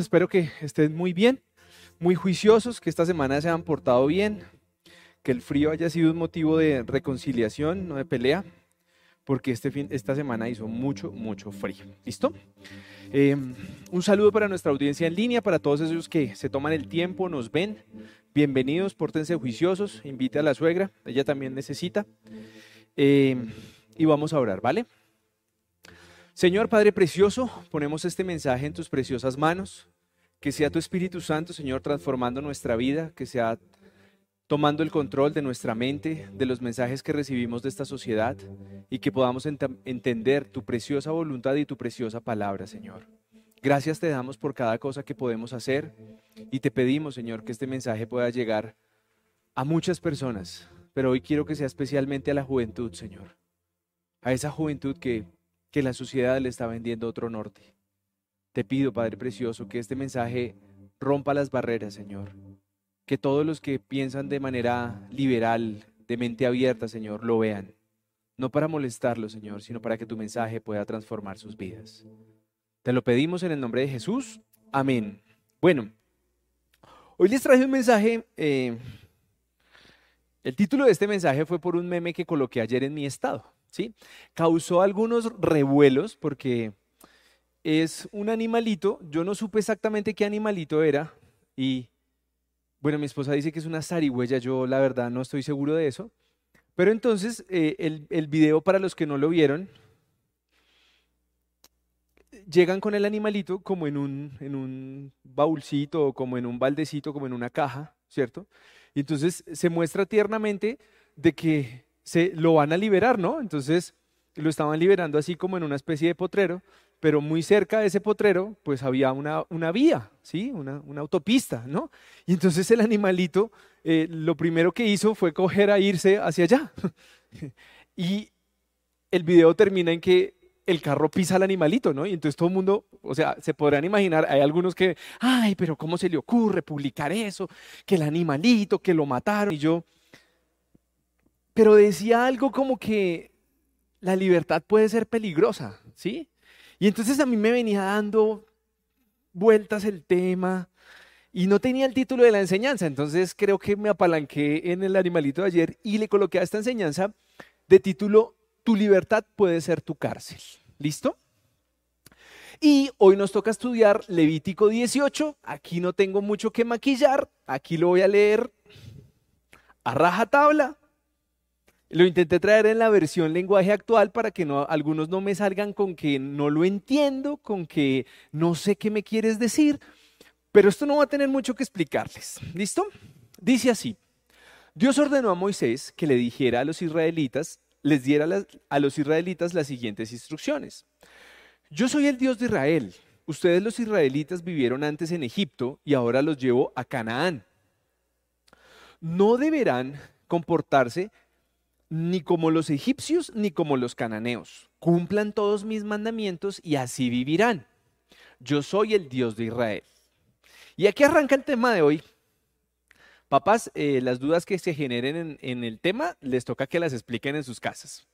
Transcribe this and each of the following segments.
espero que estén muy bien, muy juiciosos, que esta semana se han portado bien, que el frío haya sido un motivo de reconciliación, no de pelea, porque este fin, esta semana hizo mucho, mucho frío. ¿Listo? Eh, un saludo para nuestra audiencia en línea, para todos esos que se toman el tiempo, nos ven. Bienvenidos, pórtense juiciosos, invite a la suegra, ella también necesita. Eh, y vamos a orar, ¿vale? Señor Padre Precioso, ponemos este mensaje en tus preciosas manos. Que sea tu Espíritu Santo, Señor, transformando nuestra vida, que sea tomando el control de nuestra mente, de los mensajes que recibimos de esta sociedad y que podamos entender tu preciosa voluntad y tu preciosa palabra, Señor. Gracias te damos por cada cosa que podemos hacer y te pedimos, Señor, que este mensaje pueda llegar a muchas personas, pero hoy quiero que sea especialmente a la juventud, Señor. A esa juventud que que la sociedad le está vendiendo otro norte. Te pido, Padre Precioso, que este mensaje rompa las barreras, Señor. Que todos los que piensan de manera liberal, de mente abierta, Señor, lo vean. No para molestarlos, Señor, sino para que tu mensaje pueda transformar sus vidas. Te lo pedimos en el nombre de Jesús. Amén. Bueno, hoy les traje un mensaje. Eh, el título de este mensaje fue por un meme que coloqué ayer en mi estado. ¿Sí? Causó algunos revuelos porque es un animalito, yo no supe exactamente qué animalito era y bueno, mi esposa dice que es una zarigüeya, yo la verdad no estoy seguro de eso, pero entonces eh, el, el video para los que no lo vieron, llegan con el animalito como en un, en un baúlcito, como en un baldecito, como en una caja, ¿cierto? Y entonces se muestra tiernamente de que se lo van a liberar, ¿no? Entonces lo estaban liberando así como en una especie de potrero, pero muy cerca de ese potrero pues había una, una vía, ¿sí? Una, una, autopista, ¿no? Y entonces el animalito eh, lo primero que hizo fue coger a irse hacia allá. y el video termina en que el carro pisa al animalito, ¿no? Y entonces todo el mundo, o sea, se podrán imaginar, hay algunos que, ay, pero ¿cómo se le ocurre publicar eso? Que el animalito, que lo mataron. Y yo, pero decía algo como que la libertad puede ser peligrosa, ¿sí? Y entonces a mí me venía dando vueltas el tema y no tenía el título de la enseñanza, entonces creo que me apalanqué en el animalito de ayer y le coloqué a esta enseñanza de título Tu libertad puede ser tu cárcel. ¿Listo? Y hoy nos toca estudiar Levítico 18. Aquí no tengo mucho que maquillar. Aquí lo voy a leer a raja tabla. Lo intenté traer en la versión lenguaje actual para que no, algunos no me salgan con que no lo entiendo, con que no sé qué me quieres decir, pero esto no va a tener mucho que explicarles. ¿Listo? Dice así, Dios ordenó a Moisés que le dijera a los israelitas, les diera a los israelitas las siguientes instrucciones. Yo soy el Dios de Israel. Ustedes los israelitas vivieron antes en Egipto y ahora los llevo a Canaán. No deberán comportarse ni como los egipcios ni como los cananeos. Cumplan todos mis mandamientos y así vivirán. Yo soy el Dios de Israel. Y aquí arranca el tema de hoy. Papás, eh, las dudas que se generen en, el tema les toca que las expliquen en sus casas.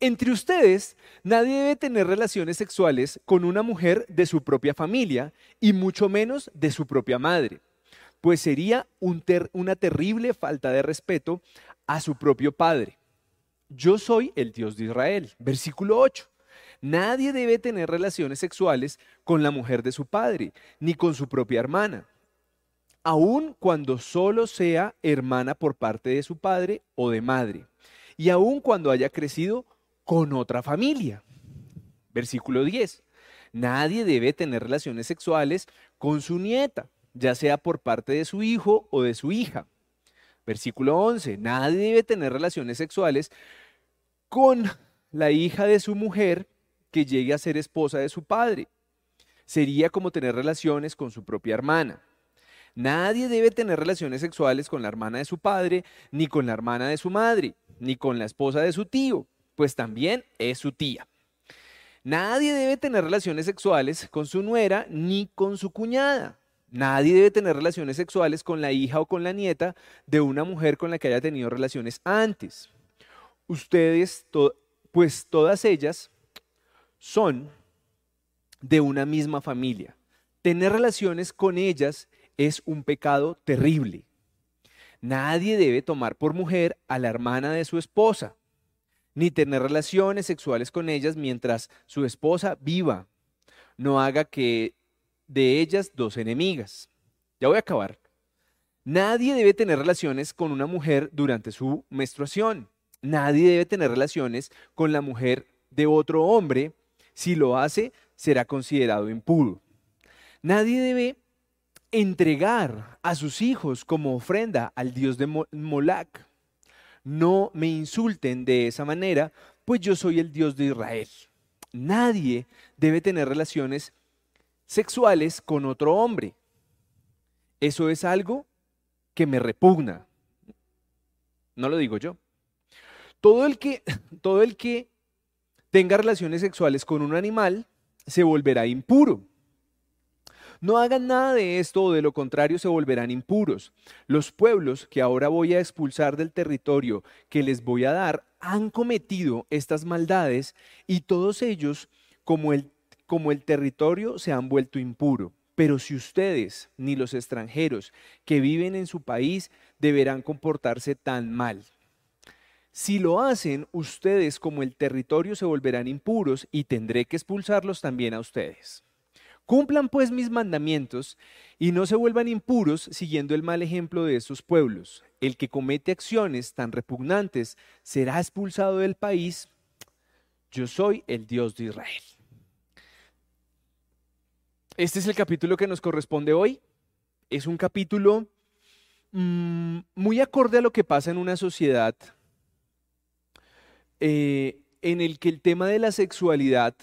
Entre ustedes, nadie debe tener relaciones sexuales con una mujer de su propia familia y mucho menos de su propia madre, pues sería un una terrible falta de respeto a su propio padre yo soy el Dios de Israel. Versículo 8. Nadie debe tener relaciones sexuales con la mujer de su padre, ni con su propia hermana, aun cuando solo sea hermana por parte de su padre o de madre, y aun cuando haya crecido con otra familia. Versículo 10. Nadie debe tener relaciones sexuales con su nieta, ya sea por parte de su hijo o de su hija. Versículo 11. Nadie debe tener relaciones sexuales con la hija de su mujer que llegue a ser esposa de su padre. Sería como tener relaciones con su propia hermana. Nadie debe tener relaciones sexuales con la hermana de su padre, ni con la hermana de su madre, ni con la esposa de su tío, pues también es su tía. Nadie debe tener relaciones sexuales con su nuera ni con su cuñada. Nadie debe tener relaciones sexuales con la hija o con la nieta de una mujer con la que haya tenido relaciones antes ustedes, pues todas ellas son de una misma familia. tener relaciones con ellas es un pecado terrible. Nadie debe tomar por mujer a la hermana de su esposa, ni tener relaciones sexuales con ellas mientras su esposa viva. No haga que de ellas dos enemigas. Ya voy a acabar. Nadie debe tener relaciones con una mujer durante su menstruación. Nadie debe tener relaciones con la mujer de otro hombre. Si lo hace, será considerado impuro. Nadie debe entregar a sus hijos como ofrenda al dios de Molac. No me insulten de esa manera, pues yo soy el Dios de Israel. Nadie debe tener relaciones sexuales con otro hombre. Eso es algo que me repugna. No lo digo yo. Todo el que, todo el que tenga relaciones sexuales con un animal se volverá impuro. No hagan nada de esto o de lo contrario se volverán impuros. Los pueblos que ahora voy a expulsar del territorio que les voy a dar han cometido estas maldades y todos ellos, como el, como el territorio, se han vuelto impuro. Pero si ustedes, ni los extranjeros que viven en su país, deberán comportarse tan mal. Si lo hacen, ustedes como el territorio se volverán impuros y tendré que expulsarlos también a ustedes. Cumplan pues mis mandamientos y no se vuelvan impuros siguiendo el mal ejemplo de estos pueblos. El que comete acciones tan repugnantes será expulsado del país. Yo soy el Dios de Israel. Este es el capítulo que nos corresponde hoy. Es un capítulo mm, muy acorde a lo que pasa en una sociedad eh, en el que el tema de la sexualidad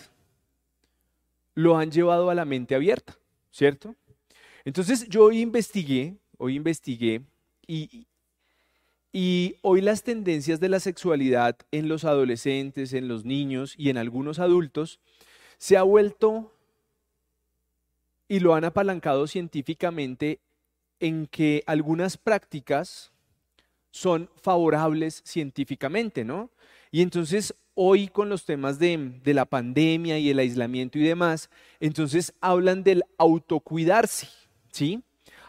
lo han llevado a la mente abierta, ¿cierto? Entonces yo hoy investigué, hoy investigué y, y hoy las tendencias de la sexualidad en los adolescentes, en los niños y en algunos adultos se ha vuelto y lo han apalancado científicamente en que algunas prácticas son favorables científicamente, ¿no? Y entonces hoy con los temas de, la pandemia y el aislamiento y demás, entonces hablan del autocuidarse, ¿sí?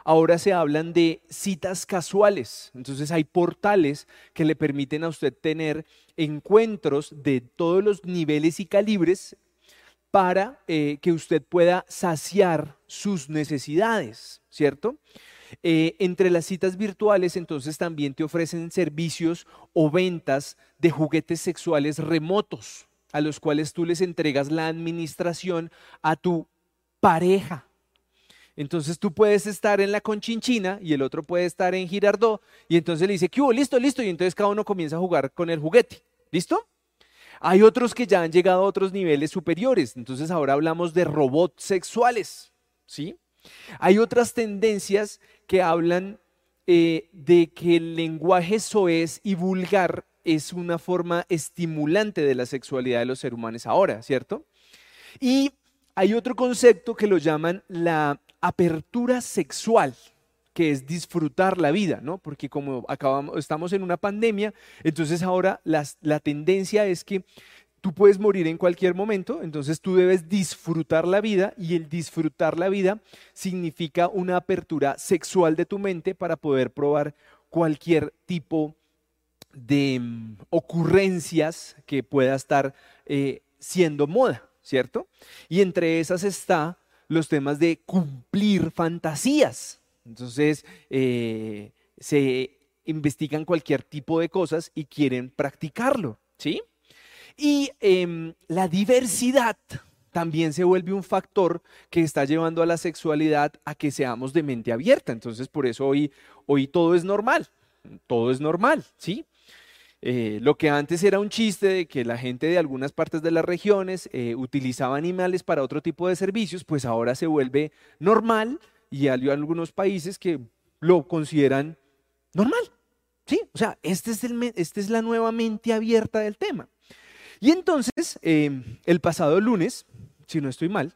Ahora se hablan de citas casuales. Entonces hay portales que le permiten a usted tener encuentros de todos los niveles y calibres para eh, que usted pueda saciar sus necesidades, ¿cierto? Eh, entre las citas virtuales, entonces también te ofrecen servicios o ventas de juguetes sexuales remotos, a los cuales tú les entregas la administración a tu pareja. Entonces tú puedes estar en la Conchinchina y el otro puede estar en Girardot y entonces le dice, ¿qué hubo? Listo, listo. Y entonces cada uno comienza a jugar con el juguete. ¿Listo? Hay otros que ya han llegado a otros niveles superiores. Entonces ahora hablamos de robots sexuales. ¿Sí? Hay otras tendencias que hablan eh, de que el lenguaje soez y vulgar es una forma estimulante de la sexualidad de los seres humanos ahora, ¿cierto? Y hay otro concepto que lo llaman la apertura sexual, que es disfrutar la vida, ¿no? Porque como acabamos, estamos en una pandemia, entonces ahora la tendencia es que tú puedes morir en cualquier momento, entonces tú debes disfrutar la vida y el disfrutar la vida significa una apertura sexual de tu mente para poder probar cualquier tipo de mm, ocurrencias que pueda estar eh, siendo moda, ¿cierto? Y entre esas está los temas de cumplir fantasías. Entonces, eh, se investigan cualquier tipo de cosas y quieren practicarlo, ¿sí? Y em, la diversidad también se vuelve un factor que está llevando a la sexualidad a que seamos de mente abierta. Entonces, por eso hoy, hoy todo es normal, todo es normal, ¿sí? Eh, lo que antes era un chiste de que la gente de algunas partes de las regiones eh, utilizaba animales para otro tipo de servicios, pues ahora se vuelve normal y hay algunos países que lo consideran normal. ¿Sí? O sea, esta es, este es la nueva mente abierta del tema. Y entonces, em, el pasado lunes, si no estoy mal,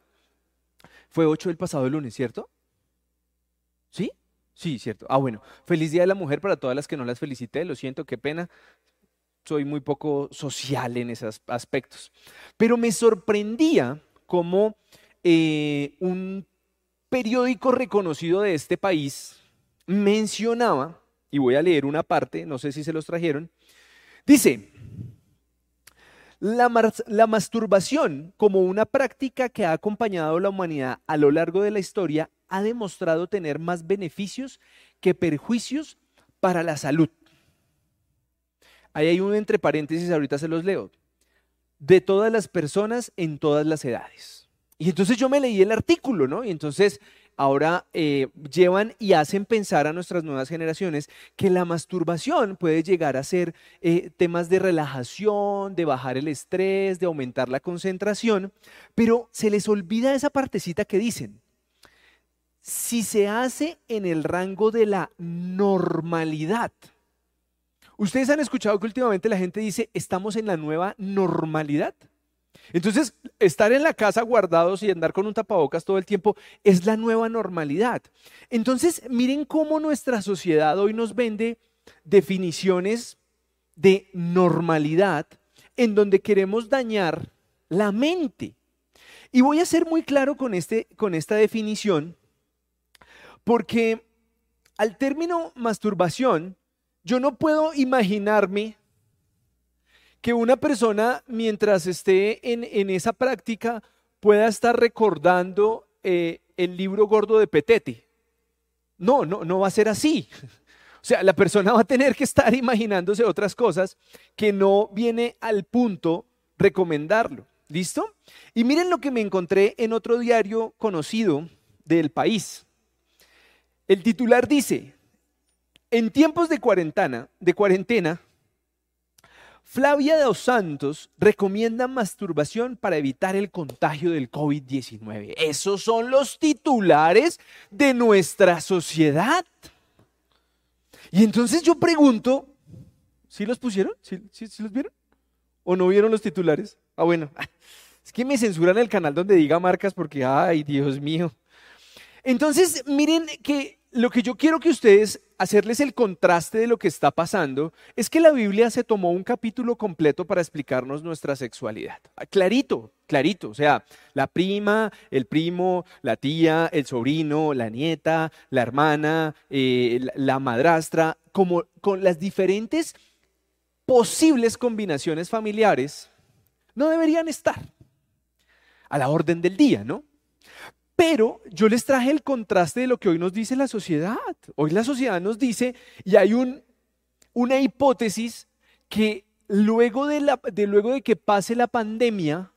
fue 8 el pasado lunes, ¿cierto? ¿Sí? Sí, cierto. Ah, bueno. Feliz Día de la Mujer para todas las que no las felicité. Lo siento, qué pena. Soy muy poco social en esos aspectos. Pero me sorprendía cómo eh, un periódico reconocido de este país mencionaba, y voy a leer una parte, no sé si se los trajeron, dice, la, masturbación como una práctica que ha acompañado a la humanidad a lo largo de la historia ha demostrado tener más beneficios que perjuicios para la salud. Ahí hay un entre paréntesis, ahorita se los leo. De todas las personas en todas las edades. Y entonces yo me leí el artículo, ¿no? Y entonces ahora eh, llevan y hacen pensar a nuestras nuevas generaciones que la masturbación puede llegar a ser eh, temas de relajación, de bajar el estrés, de aumentar la concentración, pero se les olvida esa partecita que dicen. Si se hace en el rango de la normalidad, Ustedes han escuchado que últimamente la gente dice, estamos en la nueva normalidad. Entonces, estar en la casa guardados y andar con un tapabocas todo el tiempo es la nueva normalidad. Entonces, miren cómo nuestra sociedad hoy nos vende definiciones de normalidad en donde queremos dañar la mente. Y voy a ser muy claro con, este, con esta definición, porque al término masturbación, yo no puedo imaginarme que una persona mientras esté en, esa práctica pueda estar recordando eh, el libro gordo de Petete. No, no, no va a ser así. O sea, la persona va a tener que estar imaginándose otras cosas que no viene al punto recomendarlo. ¿Listo? Y miren lo que me encontré en otro diario conocido del país. El titular dice, en tiempos de cuarentena, de cuarentena, Flavia de los Santos recomienda masturbación para evitar el contagio del COVID-19. Esos son los titulares de nuestra sociedad. Y entonces yo pregunto, ¿sí los pusieron? ¿Sí, los vieron? ¿O no vieron los titulares? Ah, bueno, es que me censuran el canal donde diga marcas porque, ay, Dios mío. Entonces, miren que lo que yo quiero que ustedes hacerles el contraste de lo que está pasando es que la Biblia se tomó un capítulo completo para explicarnos nuestra sexualidad. Clarito, clarito. O sea, la prima, el primo, la tía, el sobrino, la nieta, la hermana, eh, la madrastra, como con las diferentes posibles combinaciones familiares, no deberían estar a la orden del día, ¿no? Pero yo les traje el contraste de lo que hoy nos dice la sociedad. Hoy la sociedad nos dice, y hay un, una hipótesis, que luego de, la, de luego de que pase la pandemia,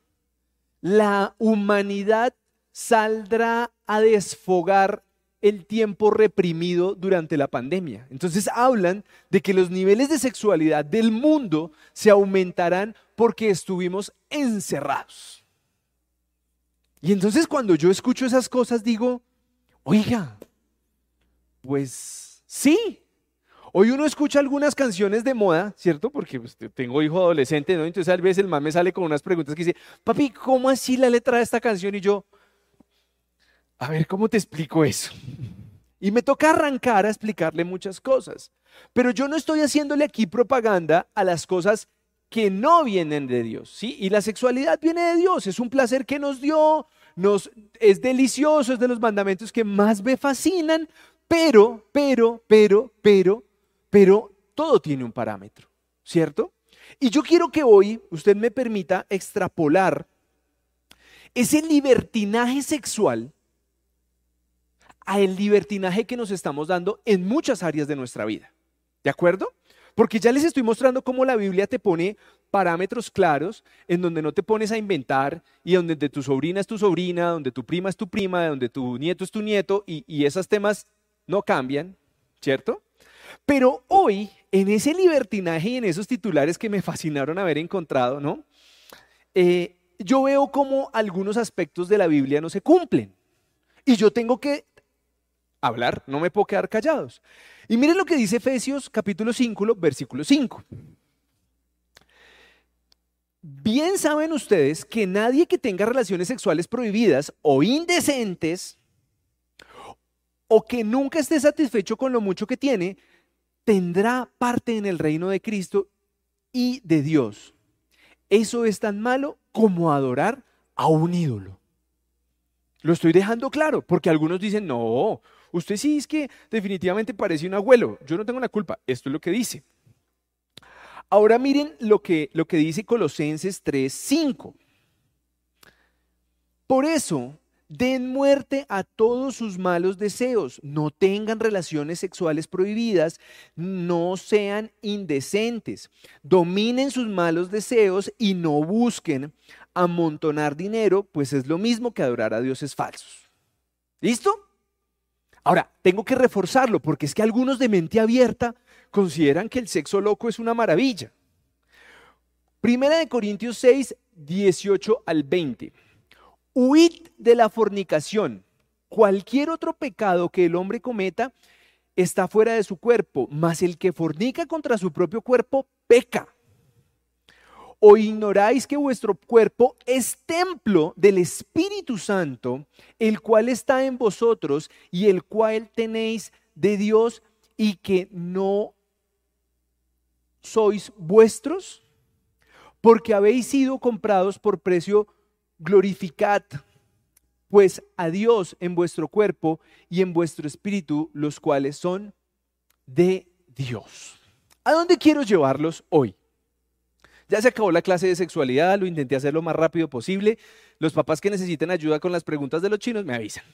la humanidad saldrá a desfogar el tiempo reprimido durante la pandemia. Entonces hablan de que los niveles de sexualidad del mundo se aumentarán porque estuvimos encerrados. Y entonces cuando yo escucho esas cosas digo, oiga, pues sí. Hoy uno escucha algunas canciones de moda, ¿cierto? Porque pues, tengo hijo adolescente, ¿no? Entonces a veces el me sale con unas preguntas que dice, papi, ¿cómo así la letra de esta canción? Y yo, a ver, ¿cómo te explico eso? Y me toca arrancar a explicarle muchas cosas. Pero yo no estoy haciéndole aquí propaganda a las cosas que no vienen de Dios, ¿sí? Y la sexualidad viene de Dios, es un placer que nos dio, nos es delicioso, es de los mandamientos que más me fascinan, pero, pero, pero, pero, pero todo tiene un parámetro, ¿cierto? Y yo quiero que hoy usted me permita extrapolar ese libertinaje sexual a el libertinaje que nos estamos dando en muchas áreas de nuestra vida. ¿De acuerdo? Porque ya les estoy mostrando cómo la Biblia te pone parámetros claros en donde no te pones a inventar y donde de tu sobrina es tu sobrina, donde tu prima es tu prima, donde tu nieto es tu nieto y, y esos temas no cambian, ¿cierto? Pero hoy, en ese libertinaje y en esos titulares que me fascinaron haber encontrado, ¿no? Eh, yo veo cómo algunos aspectos de la Biblia no se cumplen. Y yo tengo que hablar, no me puedo quedar callados. Y miren lo que dice Efesios capítulo 5, versículo 5. Bien saben ustedes que nadie que tenga relaciones sexuales prohibidas o indecentes o que nunca esté satisfecho con lo mucho que tiene, tendrá parte en el reino de Cristo y de Dios. Eso es tan malo como adorar a un ídolo. Lo estoy dejando claro, porque algunos dicen, no, usted sí es que definitivamente parece un abuelo. Yo no tengo la culpa. Esto es lo que dice. Ahora miren lo que, lo que dice Colosenses 3:5. Por eso, den muerte a todos sus malos deseos, no tengan relaciones sexuales prohibidas, no sean indecentes, dominen sus malos deseos y no busquen amontonar dinero, pues es lo mismo que adorar a dioses falsos. ¿Listo? Ahora, tengo que reforzarlo porque es que algunos de mente abierta consideran que el sexo loco es una maravilla. Primera de Corintios 6, 18 al 20. Huid de la fornicación. Cualquier otro pecado que el hombre cometa está fuera de su cuerpo, mas el que fornica contra su propio cuerpo peca. ¿O ignoráis que vuestro cuerpo es templo del Espíritu Santo, el cual está en vosotros y el cual tenéis de Dios y que no sois vuestros? Porque habéis sido comprados por precio, glorificad pues a Dios en vuestro cuerpo y en vuestro espíritu, los cuales son de Dios. ¿A dónde quiero llevarlos hoy? Ya se acabó la clase de sexualidad, lo intenté hacer lo más rápido posible. Los papás que necesiten ayuda con las preguntas de los chinos me avisan.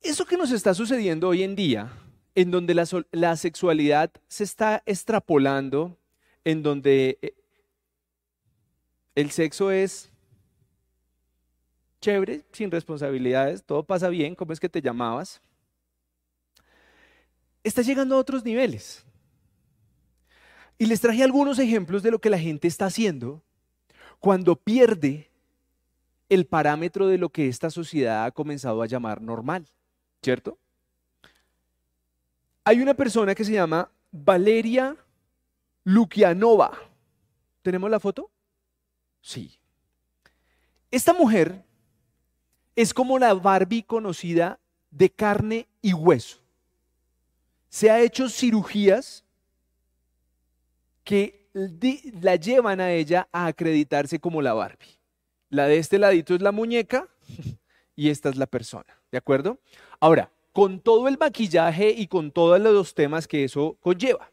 Eso que nos está sucediendo hoy en día, en donde la, sexualidad se está extrapolando, en donde eh, el sexo es chévere, sin responsabilidades, todo pasa bien, ¿cómo es que te llamabas? Está llegando a otros niveles. Y les traje algunos ejemplos de lo que la gente está haciendo cuando pierde el parámetro de lo que esta sociedad ha comenzado a llamar normal, ¿cierto? Hay una persona que se llama Valeria Lukianova. ¿Tenemos la foto? Sí. Esta mujer es como la Barbie conocida de carne y hueso. Se ha hecho cirugías que la llevan a ella a acreditarse como la Barbie. La de este ladito es la muñeca y esta es la persona, ¿de acuerdo? Ahora, con todo el maquillaje y con todos los temas que eso conlleva.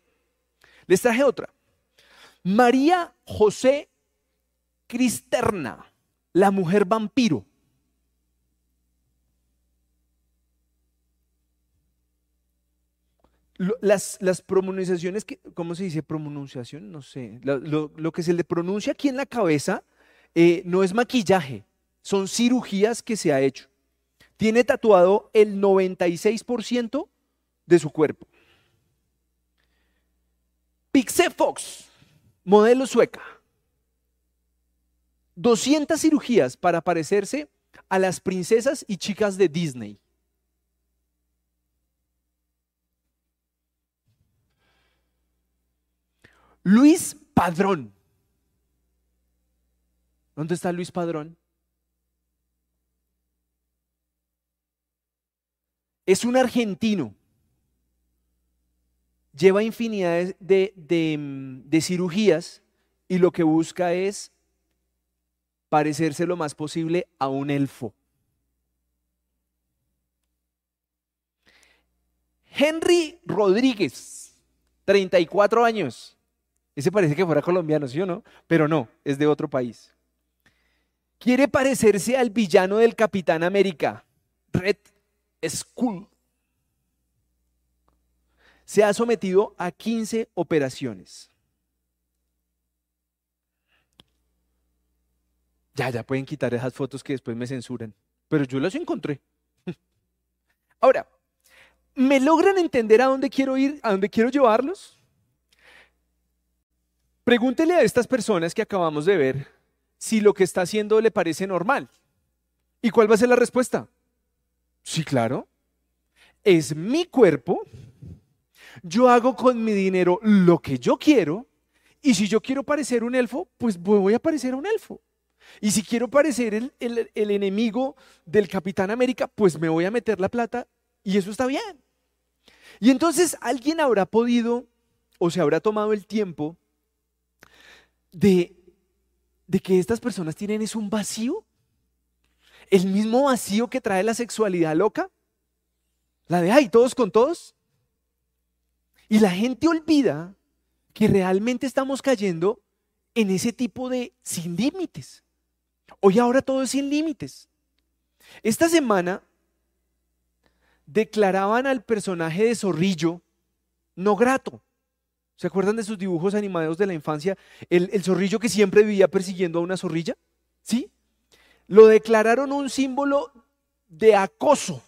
Les traje otra. María José Cristerna, la mujer vampiro. Las, las pronunciaciones, que, ¿cómo se dice pronunciación? No sé. Lo, que se le pronuncia aquí en la cabeza eh, no es maquillaje, son cirugías que se ha hecho. Tiene tatuado el 96% de su cuerpo. Pixie Fox, modelo sueca. 200 cirugías para parecerse a las princesas y chicas de Disney. Luis Padrón. ¿Dónde está Luis Padrón? Es un argentino. Lleva infinidad de, de, cirugías y lo que busca es parecerse lo más posible a un elfo. Henry Rodríguez, 34 años. Ese parece que fuera colombiano, ¿sí o no? Pero no, es de otro país. Quiere parecerse al villano del Capitán América, Red Skull. Se ha sometido a 15 operaciones. Ya, ya pueden quitar esas fotos que después me censuran. Pero yo las encontré. Ahora, ¿me logran entender a dónde quiero ir, a dónde quiero llevarlos? Pregúntele a estas personas que acabamos de ver si lo que está haciendo le parece normal. ¿Y cuál va a ser la respuesta? Sí, claro. Es mi cuerpo. Yo hago con mi dinero lo que yo quiero. Y si yo quiero parecer un elfo, pues voy a parecer un elfo. Y si quiero parecer el, el enemigo del Capitán América, pues me voy a meter la plata y eso está bien. Y entonces alguien habrá podido o se habrá tomado el tiempo de, que estas personas tienen es un vacío el mismo vacío que trae la sexualidad loca. La de, ay, todos con todos. Y la gente olvida que realmente estamos cayendo en ese tipo de sin límites. Hoy ahora todo es sin límites. Esta semana declaraban al personaje de Zorrillo no grato. ¿Se acuerdan de sus dibujos animados de la infancia? El, zorrillo que siempre vivía persiguiendo a una zorrilla. ¿Sí? Lo declararon un símbolo de acoso.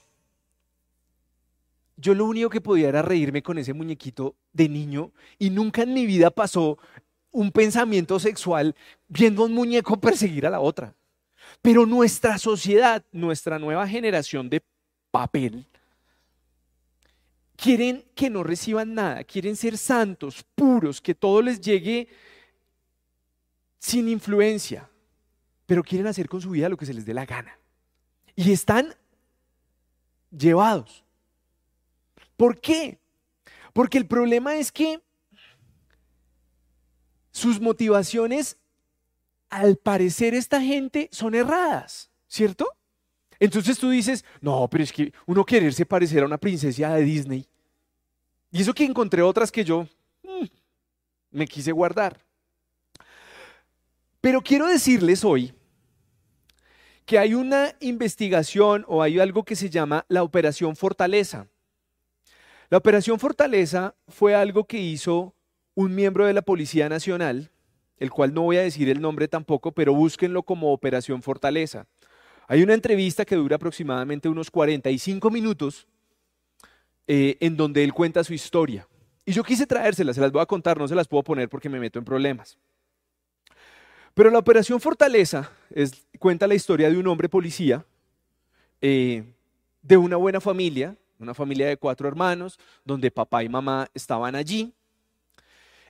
Yo lo único que podía era reírme con ese muñequito de niño y nunca en mi vida pasó un pensamiento sexual viendo a un muñeco perseguir a la otra. Pero nuestra sociedad, nuestra nueva generación de papel, quieren que no reciban nada, quieren ser santos, puros, que todo les llegue sin influencia, pero quieren hacer con su vida lo que se les dé la gana. Y están llevados. ¿Por qué? Porque el problema es que sus motivaciones, al parecer esta gente, son erradas, ¿cierto? Entonces tú dices, no, pero es que uno quererse parecer a una princesa de Disney. Y eso que encontré otras que yo mm, me quise guardar. Pero quiero decirles hoy que hay una investigación o hay algo que se llama la Operación Fortaleza. La Operación Fortaleza fue algo que hizo un miembro de la Policía Nacional, el cual no voy a decir el nombre tampoco, pero búsquenlo como Operación Fortaleza. Hay una entrevista que dura aproximadamente unos 45 minutos eh, en donde él cuenta su historia. Y yo quise traérselas, se las voy a contar, no se las puedo poner porque me meto en problemas. Pero la Operación Fortaleza es, cuenta la historia de un hombre policía, eh, de una buena familia, una familia de cuatro hermanos, donde papá y mamá estaban allí.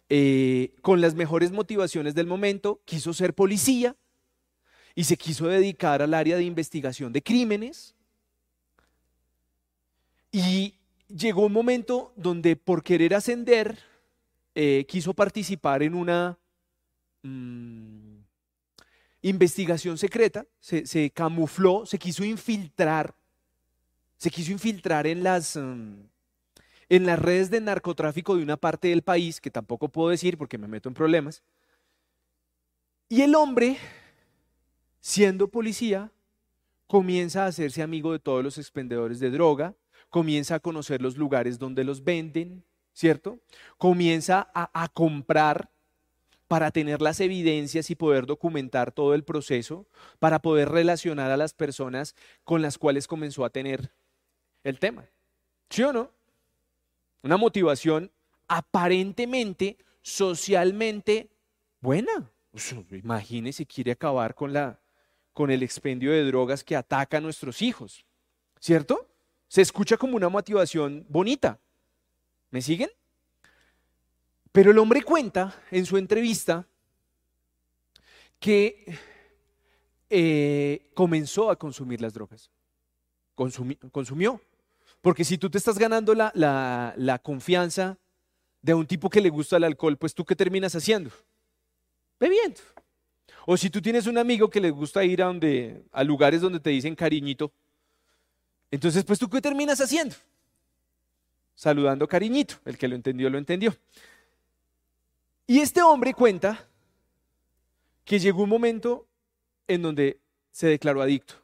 Eh, con las mejores motivaciones del momento, quiso ser policía, y se quiso dedicar al área de investigación de crímenes. Y llegó un momento donde por querer ascender, eh, quiso participar en una mm, investigación secreta, se, camufló, se quiso infiltrar, se quiso infiltrar en las, mm, en las redes de narcotráfico de una parte del país, que tampoco puedo decir porque me meto en problemas. Y el hombre siendo policía, comienza a hacerse amigo de todos los expendedores de droga, comienza a conocer los lugares donde los venden, ¿cierto? Comienza a, comprar para tener las evidencias y poder documentar todo el proceso, para poder relacionar a las personas con las cuales comenzó a tener el tema. ¿Sí o no? Una motivación aparentemente, socialmente buena. imagínese, quiere acabar con la, con el expendio de drogas que ataca a nuestros hijos. ¿Cierto? Se escucha como una motivación bonita. ¿Me siguen? Pero el hombre cuenta en su entrevista que eh, comenzó a consumir las drogas. consumió. Porque si tú te estás ganando la, la confianza de un tipo que le gusta el alcohol, pues tú qué terminas haciendo? Bebiendo. O si tú tienes un amigo que le gusta ir a, donde, a lugares donde te dicen cariñito, entonces pues tú qué terminas haciendo? Saludando cariñito. El que lo entendió, lo entendió. Y este hombre cuenta que llegó un momento en donde se declaró adicto,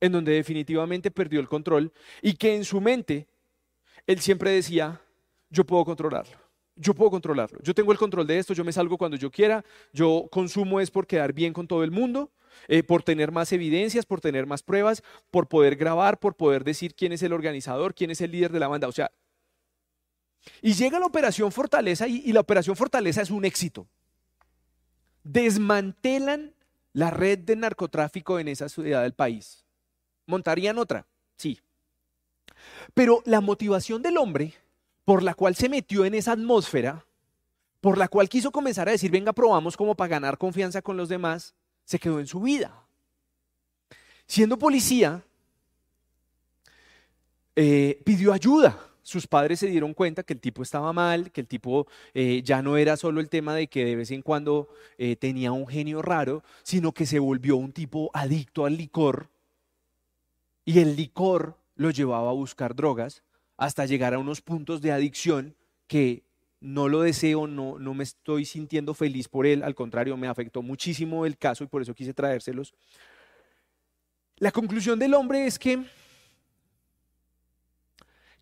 en donde definitivamente perdió el control y que en su mente él siempre decía, yo puedo controlarlo yo puedo controlarlo. Yo tengo el control de esto, yo me salgo cuando yo quiera, yo consumo es por quedar bien con todo el mundo, eh, por tener más evidencias, por tener más pruebas, por poder grabar, por poder decir quién es el organizador, quién es el líder de la banda. O sea, y llega la operación Fortaleza y, y la operación Fortaleza es un éxito. Desmantelan la red de narcotráfico en esa ciudad del país. ¿Montarían otra? Sí. Pero la motivación del hombre por la cual se metió en esa atmósfera, por la cual quiso comenzar a decir, venga, probamos como para ganar confianza con los demás, se quedó en su vida. Siendo policía, eh, pidió ayuda. Sus padres se dieron cuenta que el tipo estaba mal, que el tipo eh, ya no era solo el tema de que de vez en cuando eh, tenía un genio raro, sino que se volvió un tipo adicto al licor, y el licor lo llevaba a buscar drogas hasta llegar a unos puntos de adicción que no lo deseo, no, no me estoy sintiendo feliz por él, al contrario, me afectó muchísimo el caso y por eso quise traérselos. La conclusión del hombre es que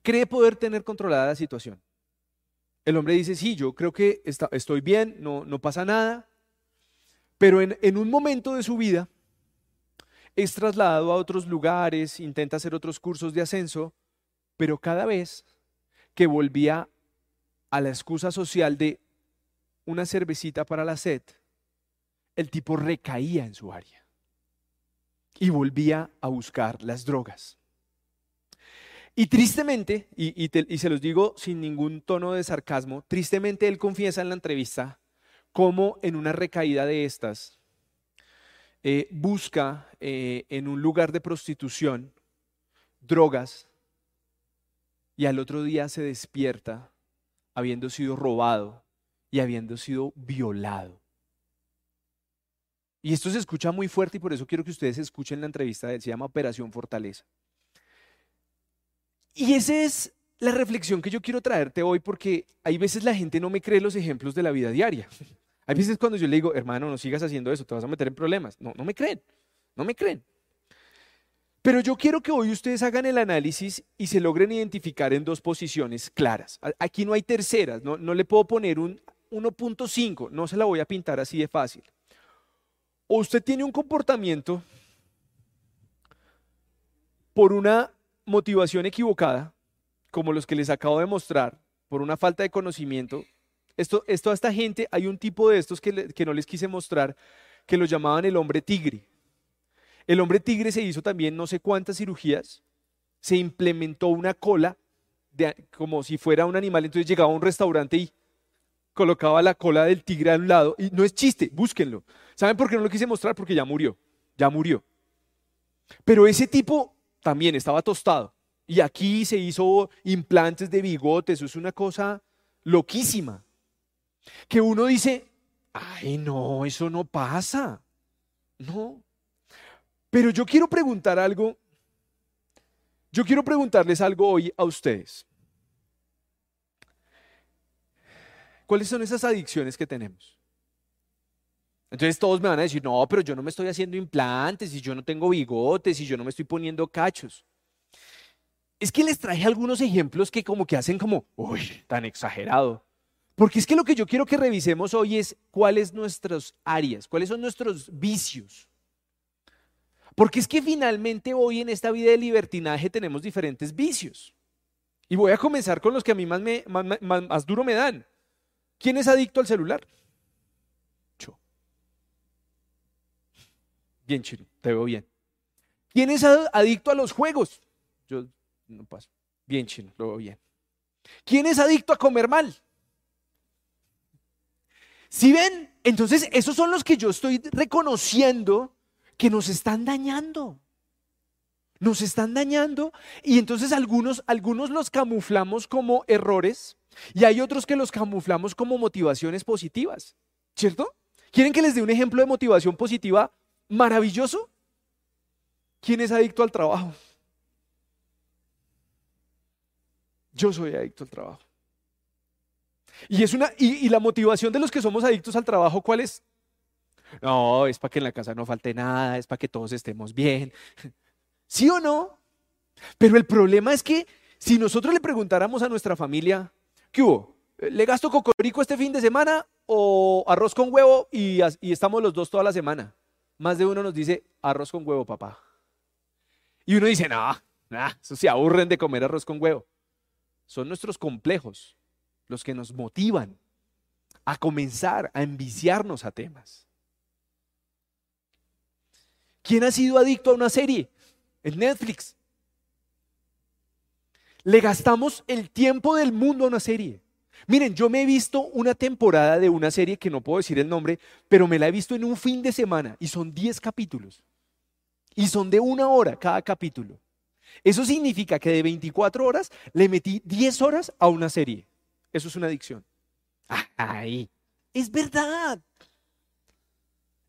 cree poder tener controlada la situación. El hombre dice, sí, yo creo que estoy bien, no, no pasa nada, pero en, en un momento de su vida es trasladado a otros lugares, intenta hacer otros cursos de ascenso, pero cada vez que volvía a la excusa social de una cervecita para la sed, el tipo recaía en su área y volvía a buscar las drogas. Y tristemente, y, se los digo sin ningún tono de sarcasmo, tristemente él confiesa en la entrevista cómo en una recaída de estas eh, busca eh, en un lugar de prostitución drogas y al otro día se despierta habiendo sido robado y habiendo sido violado. Y esto se escucha muy fuerte y por eso quiero que ustedes escuchen la entrevista de se llama Operación Fortaleza. Y esa es la reflexión que yo quiero traerte hoy porque hay veces la gente no me cree los ejemplos de la vida diaria. Hay veces cuando yo le digo, hermano, no sigas haciendo eso, te vas a meter en problemas. No, no me creen, no me creen. Pero yo quiero que hoy ustedes hagan el análisis y se logren identificar en dos posiciones claras. Aquí no hay terceras, no, le puedo poner un 1.5, no se la voy a pintar así de fácil. O usted tiene un comportamiento por una motivación equivocada, como los que les acabo de mostrar, por una falta de conocimiento. Esto, esto a esta gente, hay un tipo de estos que no les quise mostrar, que lo llamaban el hombre tigre. El hombre tigre se hizo también no sé cuántas cirugías, se implementó una cola como si fuera un animal, entonces llegaba a un restaurante y colocaba la cola del tigre a un lado. Y no es chiste, búsquenlo. ¿Saben por qué no lo quise mostrar? Porque ya murió, ya murió. Pero ese tipo también estaba tostado. Y aquí se hizo implantes de bigotes, es una cosa loquísima. Que uno dice, ay no, eso no pasa. No. Pero yo quiero preguntar algo, yo quiero preguntarles algo hoy a ustedes. ¿Cuáles son esas adicciones que tenemos? Entonces todos me van a decir, no, pero yo no me estoy haciendo implantes y yo no tengo bigotes y yo no me estoy poniendo cachos. Es que les traje algunos ejemplos que como que hacen como, uy, tan exagerado. Porque es que lo que yo quiero que revisemos hoy es cuáles nuestras áreas, cuáles son nuestros vicios. Porque es que finalmente hoy en esta vida de libertinaje tenemos diferentes vicios. Y voy a comenzar con los que a mí más, duro me dan. ¿Quién es adicto al celular? Bien, chino, te veo bien. ¿Quién es adicto a los juegos? Yo no paso. Bien, chino, lo veo bien. ¿Quién es adicto a comer mal? Si ven, entonces esos son los que yo estoy reconociendo que nos están dañando. Nos están dañando y entonces algunos, algunos los camuflamos como errores y hay otros que los camuflamos como motivaciones positivas, ¿cierto? ¿Quieren que les dé un ejemplo de motivación positiva maravilloso. ¿Quién es adicto al trabajo? Yo soy adicto al trabajo. Y es una y, la motivación de los que somos adictos al trabajo, ¿cuál es? No, es para que en la casa no falte nada, es para que todos estemos bien. ¿Sí o no? Pero el problema es que si nosotros le preguntáramos a nuestra familia, ¿qué hubo? ¿Le gasto cocorico este fin de semana o arroz con huevo y, estamos los dos toda la semana? más de uno nos dice arroz con huevo, papá. Y uno dice, no, eso se aburren de comer arroz con huevo. Son nuestros complejos los que nos motivan a comenzar a enviciarnos a temas. ¿Quién ha sido adicto a una serie? En Netflix. Le gastamos el tiempo del mundo a una serie. Miren, yo me he visto una temporada de una serie que no puedo decir el nombre, pero me la he visto en un fin de semana y son 10 capítulos. Y son de una hora cada capítulo. Eso significa que de 24 horas le metí 10 horas a una serie. Eso es una adicción. Ay, es verdad.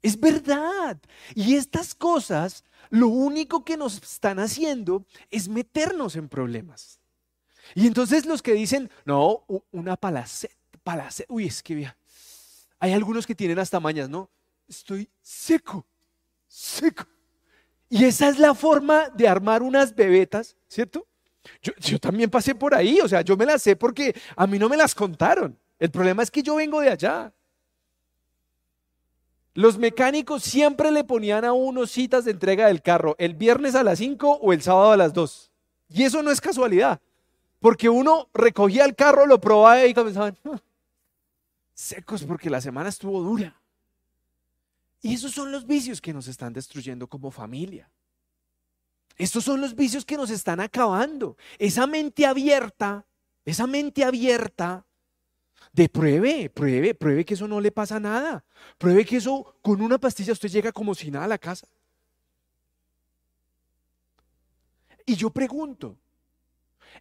Es verdad. Y estas cosas lo único que nos están haciendo es meternos en problemas. Y entonces los que dicen, no, una palaceta, palaceta, uy, es que hay algunos que tienen hasta mañas, ¿no? Estoy seco, seco. Y esa es la forma de armar unas bebetas, ¿cierto? Yo, yo, también pasé por ahí, o sea, yo me las sé porque a mí no me las contaron. El problema es que yo vengo de allá. Los mecánicos siempre le ponían a uno citas de entrega del carro, el viernes a las 5 o el sábado a las 2. Y eso no es casualidad, porque uno recogía el carro, lo probaba y comenzaban ah, secos porque la semana estuvo dura. Y esos son los vicios que nos están destruyendo como familia. Estos son los vicios que nos están acabando. Esa mente abierta, esa mente abierta de pruebe, pruebe, pruebe que eso no le pasa nada. Pruebe que eso con una pastilla usted llega como si nada a la casa. Y yo pregunto,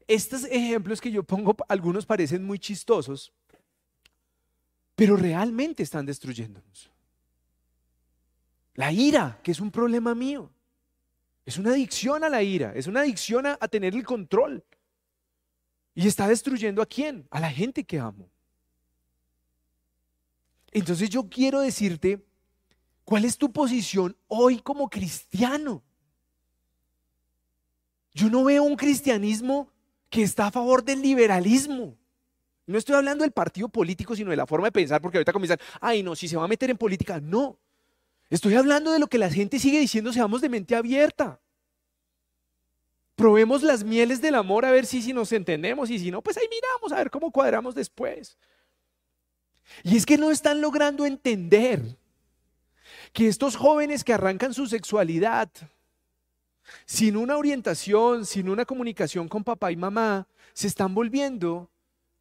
estos ejemplos que yo pongo, algunos parecen muy chistosos, pero realmente están destruyéndonos. La ira, que es un problema mío, es una adicción a la ira, es una adicción a, a tener el control. Y está destruyendo a quién? A la gente que amo. Entonces yo quiero decirte, ¿cuál es tu posición hoy como cristiano? Yo no veo un cristianismo que está a favor del liberalismo. No estoy hablando del partido político, sino de la forma de pensar, porque ahorita comienzan, ay no, si se va a meter en política, no. Estoy hablando de lo que la gente sigue diciendo, seamos de mente abierta. Probemos las mieles del amor a ver si, si nos entendemos y si no, pues ahí miramos a ver cómo cuadramos después. Y es que no están logrando entender que estos jóvenes que arrancan su sexualidad sin una orientación, sin una comunicación con papá y mamá, se están volviendo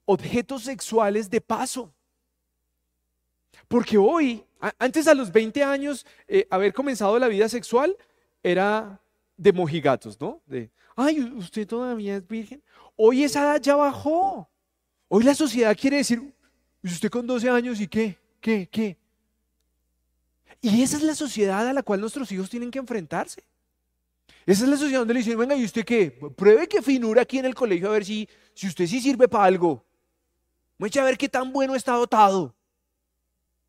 objetos sexuales de paso. Porque hoy, antes a los 20 años, eh, haber comenzado la vida sexual era de mojigatos, ¿no? De, ay, usted todavía es virgen. Hoy esa edad ya bajó. Hoy la sociedad quiere decir, ¿Y usted con 12 años y qué? ¿Qué? ¿Qué? Y esa es la sociedad a la cual nuestros hijos tienen que enfrentarse. Esa es la sociedad donde le dicen, venga, ¿y usted qué? Pruebe que finura aquí en el colegio a ver si, si usted sí sirve para algo. Mucha a ver qué tan bueno está dotado.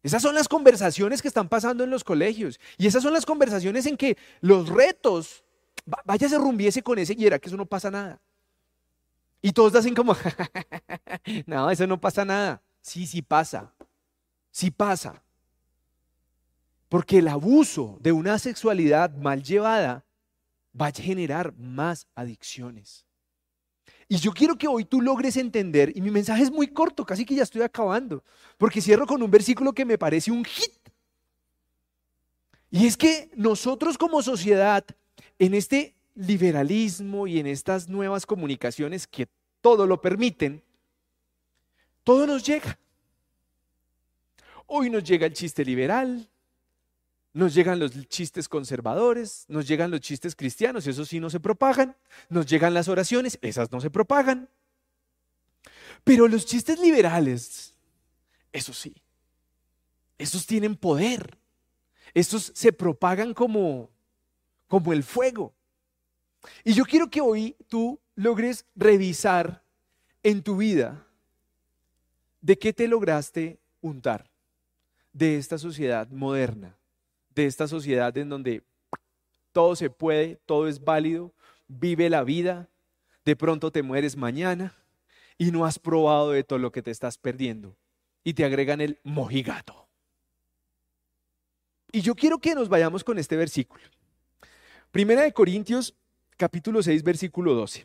Esas son las conversaciones que están pasando en los colegios. Y esas son las conversaciones en que los retos, váyase rumbiese con ese y era que eso no pasa nada. Y todos hacen como, no, eso no pasa nada. Sí, sí pasa. Sí pasa. Porque el abuso de una sexualidad mal llevada va a generar más adicciones. Y yo quiero que hoy tú logres entender, y mi mensaje es muy corto, casi que ya estoy acabando, porque cierro con un versículo que me parece un hit. Y es que nosotros como sociedad, en este liberalismo y en estas nuevas comunicaciones que todo lo permiten, todo nos llega. Hoy nos llega el chiste liberal, nos llegan los chistes conservadores, nos llegan los chistes cristianos, esos sí no se propagan, nos llegan las oraciones, esas no se propagan. Pero los chistes liberales, eso sí, esos tienen poder, esos se propagan como, como el fuego. Y yo quiero que hoy tú logres revisar en tu vida ¿De qué te lograste untar? De esta sociedad moderna, de esta sociedad en donde todo se puede, todo es válido, vive la vida, de pronto te mueres mañana y no has probado de todo lo que te estás perdiendo. Y te agregan el mojigato. Y yo quiero que nos vayamos con este versículo. Primera de Corintios, capítulo 6, versículo 12.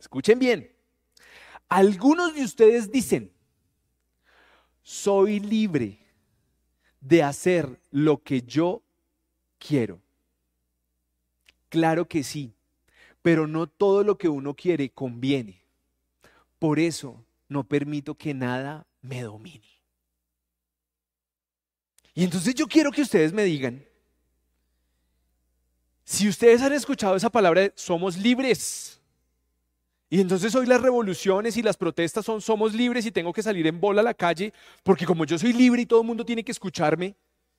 Escuchen bien. Algunos de ustedes dicen, soy libre de hacer lo que yo quiero. Claro que sí, pero no todo lo que uno quiere conviene. Por eso no permito que nada me domine. Y entonces yo quiero que ustedes me digan, si ustedes han escuchado esa palabra, somos libres, Y entonces hoy las revoluciones y las protestas son somos libres y tengo que salir en bola a la calle porque como yo soy libre y todo el mundo tiene que escucharme,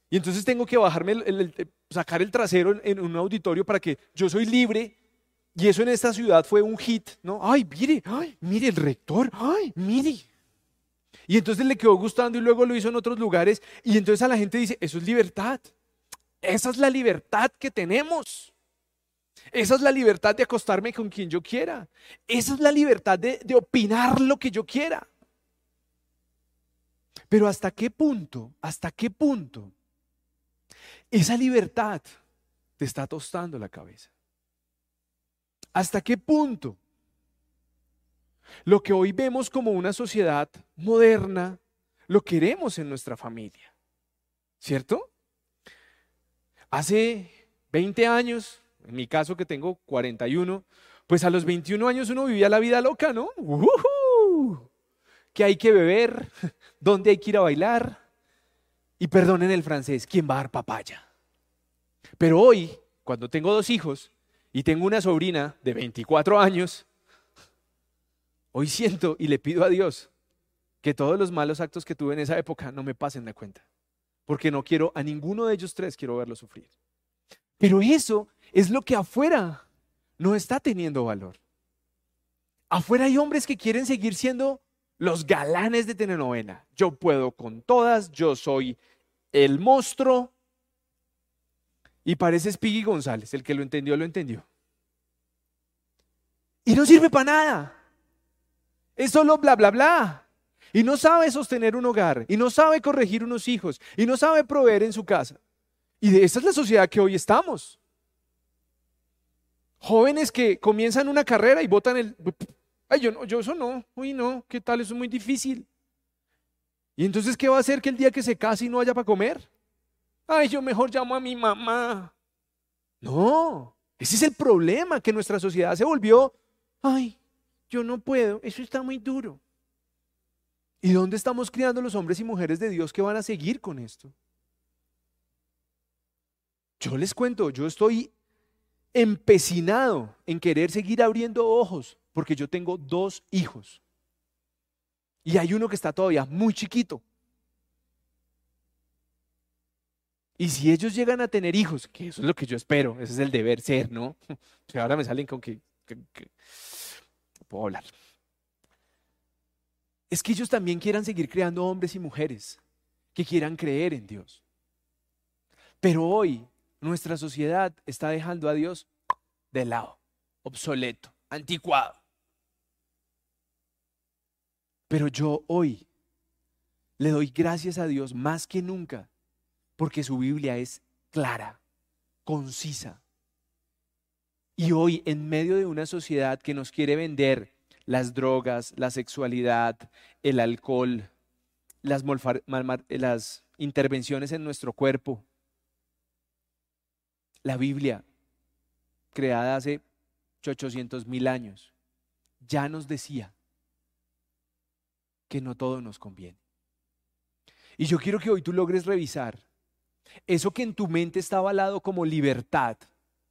y entonces tengo que bajarme, sacar el trasero en, un auditorio para que yo soy libre. Y eso en esta ciudad fue un hit, ¿no? Ay, mire, ay, mire el rector, ay, mire. Y entonces le quedó gustando y luego lo hizo en otros lugares. Y entonces a la gente dice, eso es libertad. Esa es la libertad que tenemos. Esa es la libertad de acostarme con quien yo quiera. Esa es la libertad de, opinar lo que yo quiera. Pero hasta qué punto, hasta qué punto esa libertad te está tostando la cabeza. ¿Hasta qué punto lo que hoy vemos como una sociedad moderna lo queremos en nuestra familia? ¿Cierto? Hace 20 años en mi caso que tengo 41, pues a los 21 años uno vivía la vida loca, ¿no? Que hay que beber, dónde hay que ir a bailar. Y perdonen el francés, ¿quién va a dar papaya? Pero hoy, cuando tengo dos hijos y tengo una sobrina de 24 años, hoy siento y le pido a Dios que todos los malos actos que tuve en esa época no me pasen de cuenta. Porque no quiero, a ninguno de ellos tres quiero verlo sufrir. Pero eso es lo que afuera no está teniendo valor. Afuera hay hombres que quieren seguir siendo los galanes de telenovela. Yo puedo con todas, yo soy el monstruo. Y parece Spiggy González, el que lo entendió, lo entendió. Y no sirve para nada. Es solo bla, bla, bla. Y no sabe sostener un hogar, y no sabe corregir unos hijos, y no sabe proveer en su casa. Y de esa es la sociedad que hoy estamos. Jóvenes que comienzan una carrera y votan el... Ay, yo, no, yo eso no, uy no, ¿qué tal? Eso es muy difícil. ¿Y entonces qué va a hacer que el día que se case y no haya para comer? Ay, yo mejor llamo a mi mamá. No, ese es el problema, que nuestra sociedad se volvió, ay, yo no puedo, eso está muy duro. ¿Y dónde estamos criando los hombres y mujeres de Dios que van a seguir con esto? Yo les cuento, yo estoy empecinado en querer seguir abriendo ojos porque yo tengo dos hijos. Y hay uno que está todavía muy chiquito. Y si ellos llegan a tener hijos, que eso es lo que yo espero, ese es el deber ser, ¿no? O ahora me salen con que, puedo hablar. Es que ellos también quieran seguir creando hombres y mujeres que quieran creer en Dios. Pero hoy nuestra sociedad está dejando a Dios de lado, obsoleto, anticuado. Pero yo hoy le doy gracias a Dios más que nunca porque su Biblia es clara, concisa. Y hoy, en medio de una sociedad que nos quiere vender las drogas, la sexualidad, el alcohol, las, las intervenciones en nuestro cuerpo, la Biblia, creada hace 800 mil años, ya nos decía que no todo nos conviene. Y yo quiero que hoy tú logres revisar eso que en tu mente está avalado como libertad.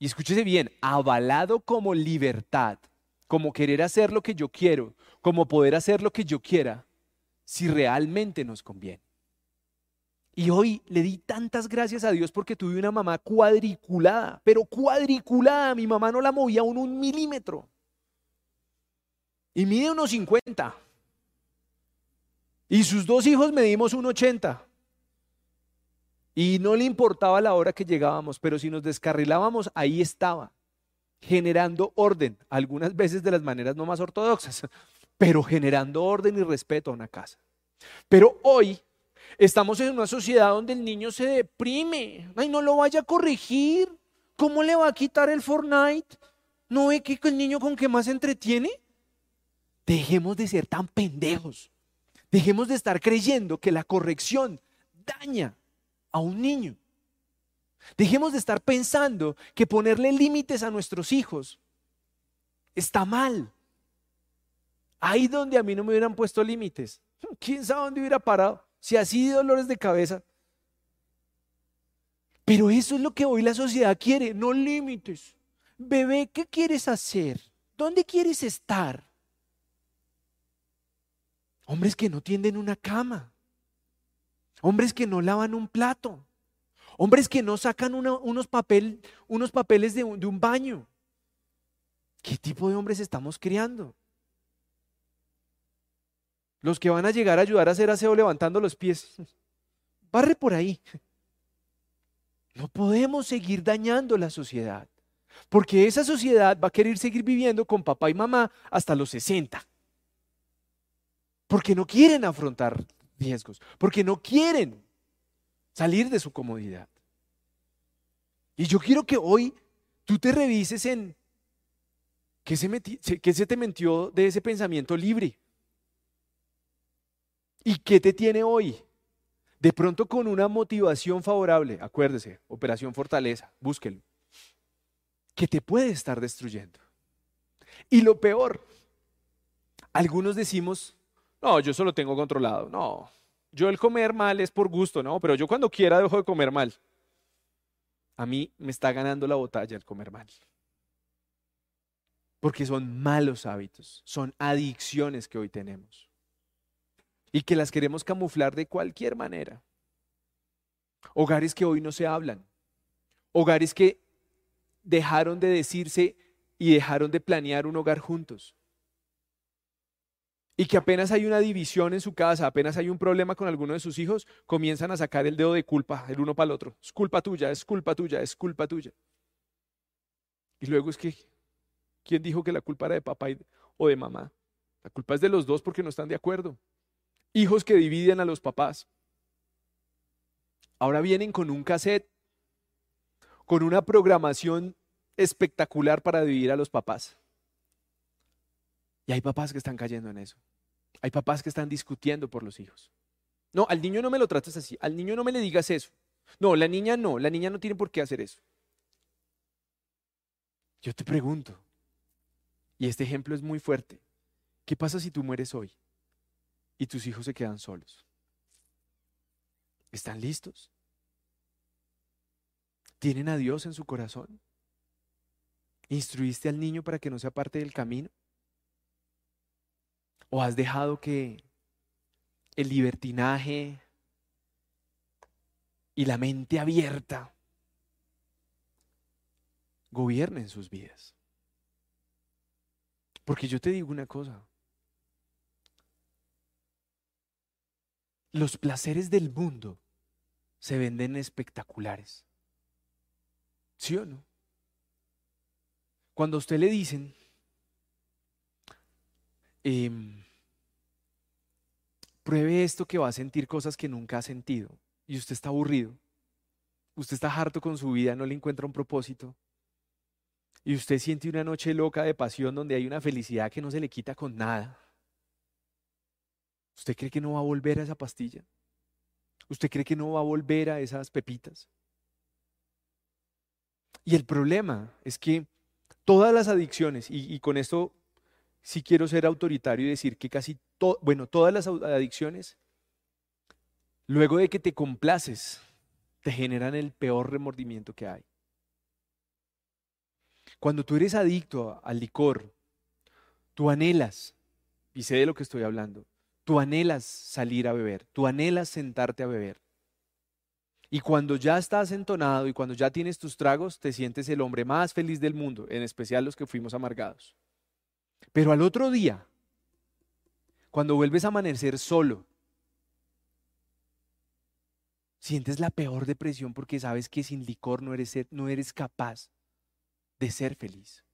Y escúchese bien, avalado como libertad, como querer hacer lo que yo quiero, como poder hacer lo que yo quiera, si realmente nos conviene. Y hoy le di tantas gracias a Dios porque tuve una mamá cuadriculada, pero cuadriculada. Mi mamá no la movía aún un milímetro. Y mide unos 50. Y sus dos hijos medimos un 80. Y no le importaba la hora que llegábamos, pero si nos descarrilábamos, ahí estaba, generando orden, algunas veces de las maneras no más ortodoxas, pero generando orden y respeto a una casa. Pero hoy Estamos en una sociedad donde el niño se deprime. Ay, no lo vaya a corregir. ¿Cómo le va a quitar el Fortnite? ¿No ve que el niño con que más se entretiene? Dejemos de ser tan pendejos. Dejemos de estar creyendo que la corrección daña a un niño. Dejemos de estar pensando que ponerle límites a nuestros hijos está mal. Ahí donde a mí no me hubieran puesto límites, ¿quién sabe dónde hubiera parado? Si así de dolores de cabeza. Pero eso es lo que hoy la sociedad quiere, no límites. Bebé, ¿qué quieres hacer? ¿Dónde quieres estar? Hombres que no tienden una cama. Hombres que no lavan un plato. Hombres que no sacan unos, papel, unos, papeles de un baño. ¿Qué tipo de hombres estamos criando? Los que van a llegar a ayudar a hacer aseo levantando los pies. Barre por ahí. No podemos seguir dañando la sociedad. Porque esa sociedad va a querer seguir viviendo con papá y mamá hasta los 60. Porque no quieren afrontar riesgos. Porque no quieren salir de su comodidad. Y yo quiero que hoy tú te revises en qué se, qué se te mentió de ese pensamiento libre. ¿Y qué te tiene hoy? De pronto con una motivación favorable, acuérdese, Operación Fortaleza, búsquelo, que te puede estar destruyendo. Y lo peor, algunos decimos, no, yo solo tengo controlado, no, yo el comer mal es por gusto, no, pero yo cuando quiera dejo de comer mal. A mí me está ganando la batalla el comer mal. Porque son malos hábitos, son adicciones que hoy tenemos. Y que las queremos camuflar de cualquier manera. Hogares que hoy no se hablan. Hogares que dejaron de decirse y dejaron de planear un hogar juntos y que apenas hay una división en su casa, apenas hay un problema con alguno de sus hijos, comienzan a sacar el dedo de culpa el uno para el otro. Es culpa tuya, es culpa tuya, es culpa tuya. Y luego es que, ¿quién dijo que la culpa era de papá o de mamá? La culpa es de los dos porque no están de acuerdo. Hijos que dividen a los papás. Ahora vienen con un cassette, con una programación espectacular para dividir a los papás. Y hay papás que están cayendo en eso. Hay papás que están discutiendo por los hijos. No, al niño no me lo trates así, al niño no me le digas eso. No, la niña no, la niña no tiene por qué hacer eso. Yo te pregunto, y este ejemplo es muy fuerte, ¿qué pasa si tú mueres hoy y tus hijos se quedan solos? ¿Están listos? ¿Tienen a Dios en su corazón? ¿Instruiste al niño para que no sea parte del camino? ¿O has dejado que el libertinaje y la mente abierta gobiernen sus vidas? Porque yo te digo una cosa. Los placeres del mundo se venden espectaculares. ¿Sí o no? Cuando a usted le dicen, Em, pruebe esto que va a sentir cosas que nunca ha sentido y usted está aburrido, usted está harto con su vida, no le encuentra un propósito y usted siente una noche loca de pasión donde hay una felicidad que no se le quita con nada. ¿Usted cree que no va a volver a esa pastilla? ¿Usted cree que no va a volver a esas pepitas? Y el problema es que todas las adicciones, y, y con esto si quiero ser autoritario y decir que casi todo, bueno, todas las adicciones, luego de que te complaces, te generan el peor remordimiento que hay. Cuando tú eres adicto al licor, tú anhelas, y sé de lo que estoy hablando, tú anhelas salir a beber, tú anhelas sentarte a beber. Y cuando ya estás entonado y cuando ya tienes tus tragos, te sientes el hombre más feliz del mundo, en especial los que fuimos amargados. Pero al otro día, cuando vuelves a amanecer solo, sientes la peor depresión porque sabes que sin licor no eres, no eres capaz de ser feliz.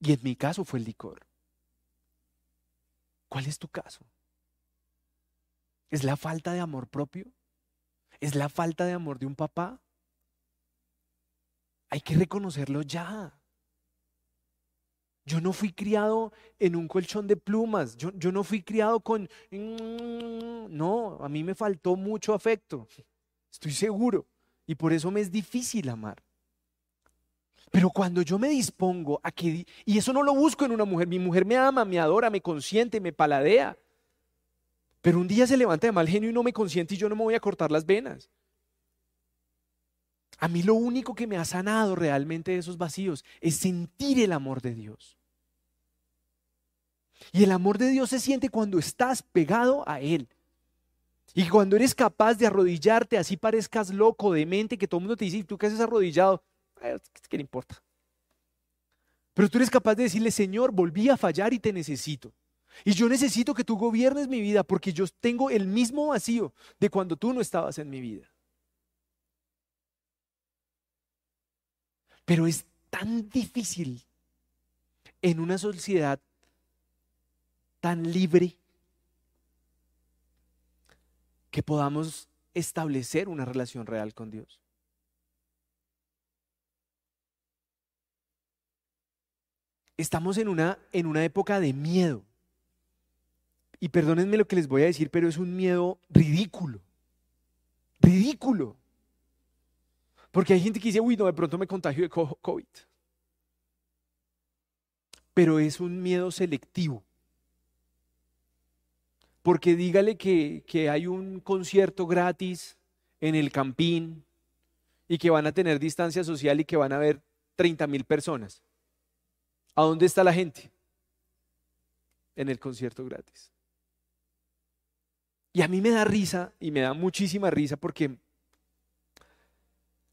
Y en mi caso fue el licor. ¿Cuál es tu caso? ¿Es la falta de amor propio? ¿Es la falta de amor de un papá? Hay que reconocerlo ya. Yo no fui criado en un colchón de plumas, yo, no fui criado con... No, a mí me faltó mucho afecto, estoy seguro, y por eso me es difícil amar. Pero cuando yo me dispongo a que, y eso no lo busco en una mujer, mi mujer me ama, me adora, me consiente, me paladea, pero un día se levanta de mal genio y no me consiente y yo no me voy a cortar las venas. A mí lo único que me ha sanado realmente de esos vacíos es sentir el amor de Dios. Y el amor de Dios se siente cuando estás pegado a Él. Y cuando eres capaz de arrodillarte, así parezcas loco, demente, que todo el mundo te dice, ¿tú qué haces arrodillado? ¿Qué le importa? Pero tú eres capaz de decirle, Señor, volví a fallar y te necesito. Y yo necesito que tú gobiernes mi vida porque yo tengo el mismo vacío de cuando tú no estabas en mi vida. Pero es tan difícil en una sociedad tan libre que podamos establecer una relación real con Dios. Estamos en una, en una época de miedo. Y perdónenme lo que les voy a decir, pero es un miedo ridículo. Ridículo. Porque hay gente que dice, uy, no, de pronto me contagio de COVID. Pero es un miedo selectivo. Porque dígale que, que hay un concierto gratis en el campín y que van a tener distancia social y que van a haber 30 mil personas. ¿A dónde está la gente? En el concierto gratis. Y a mí me da risa y me da muchísima risa porque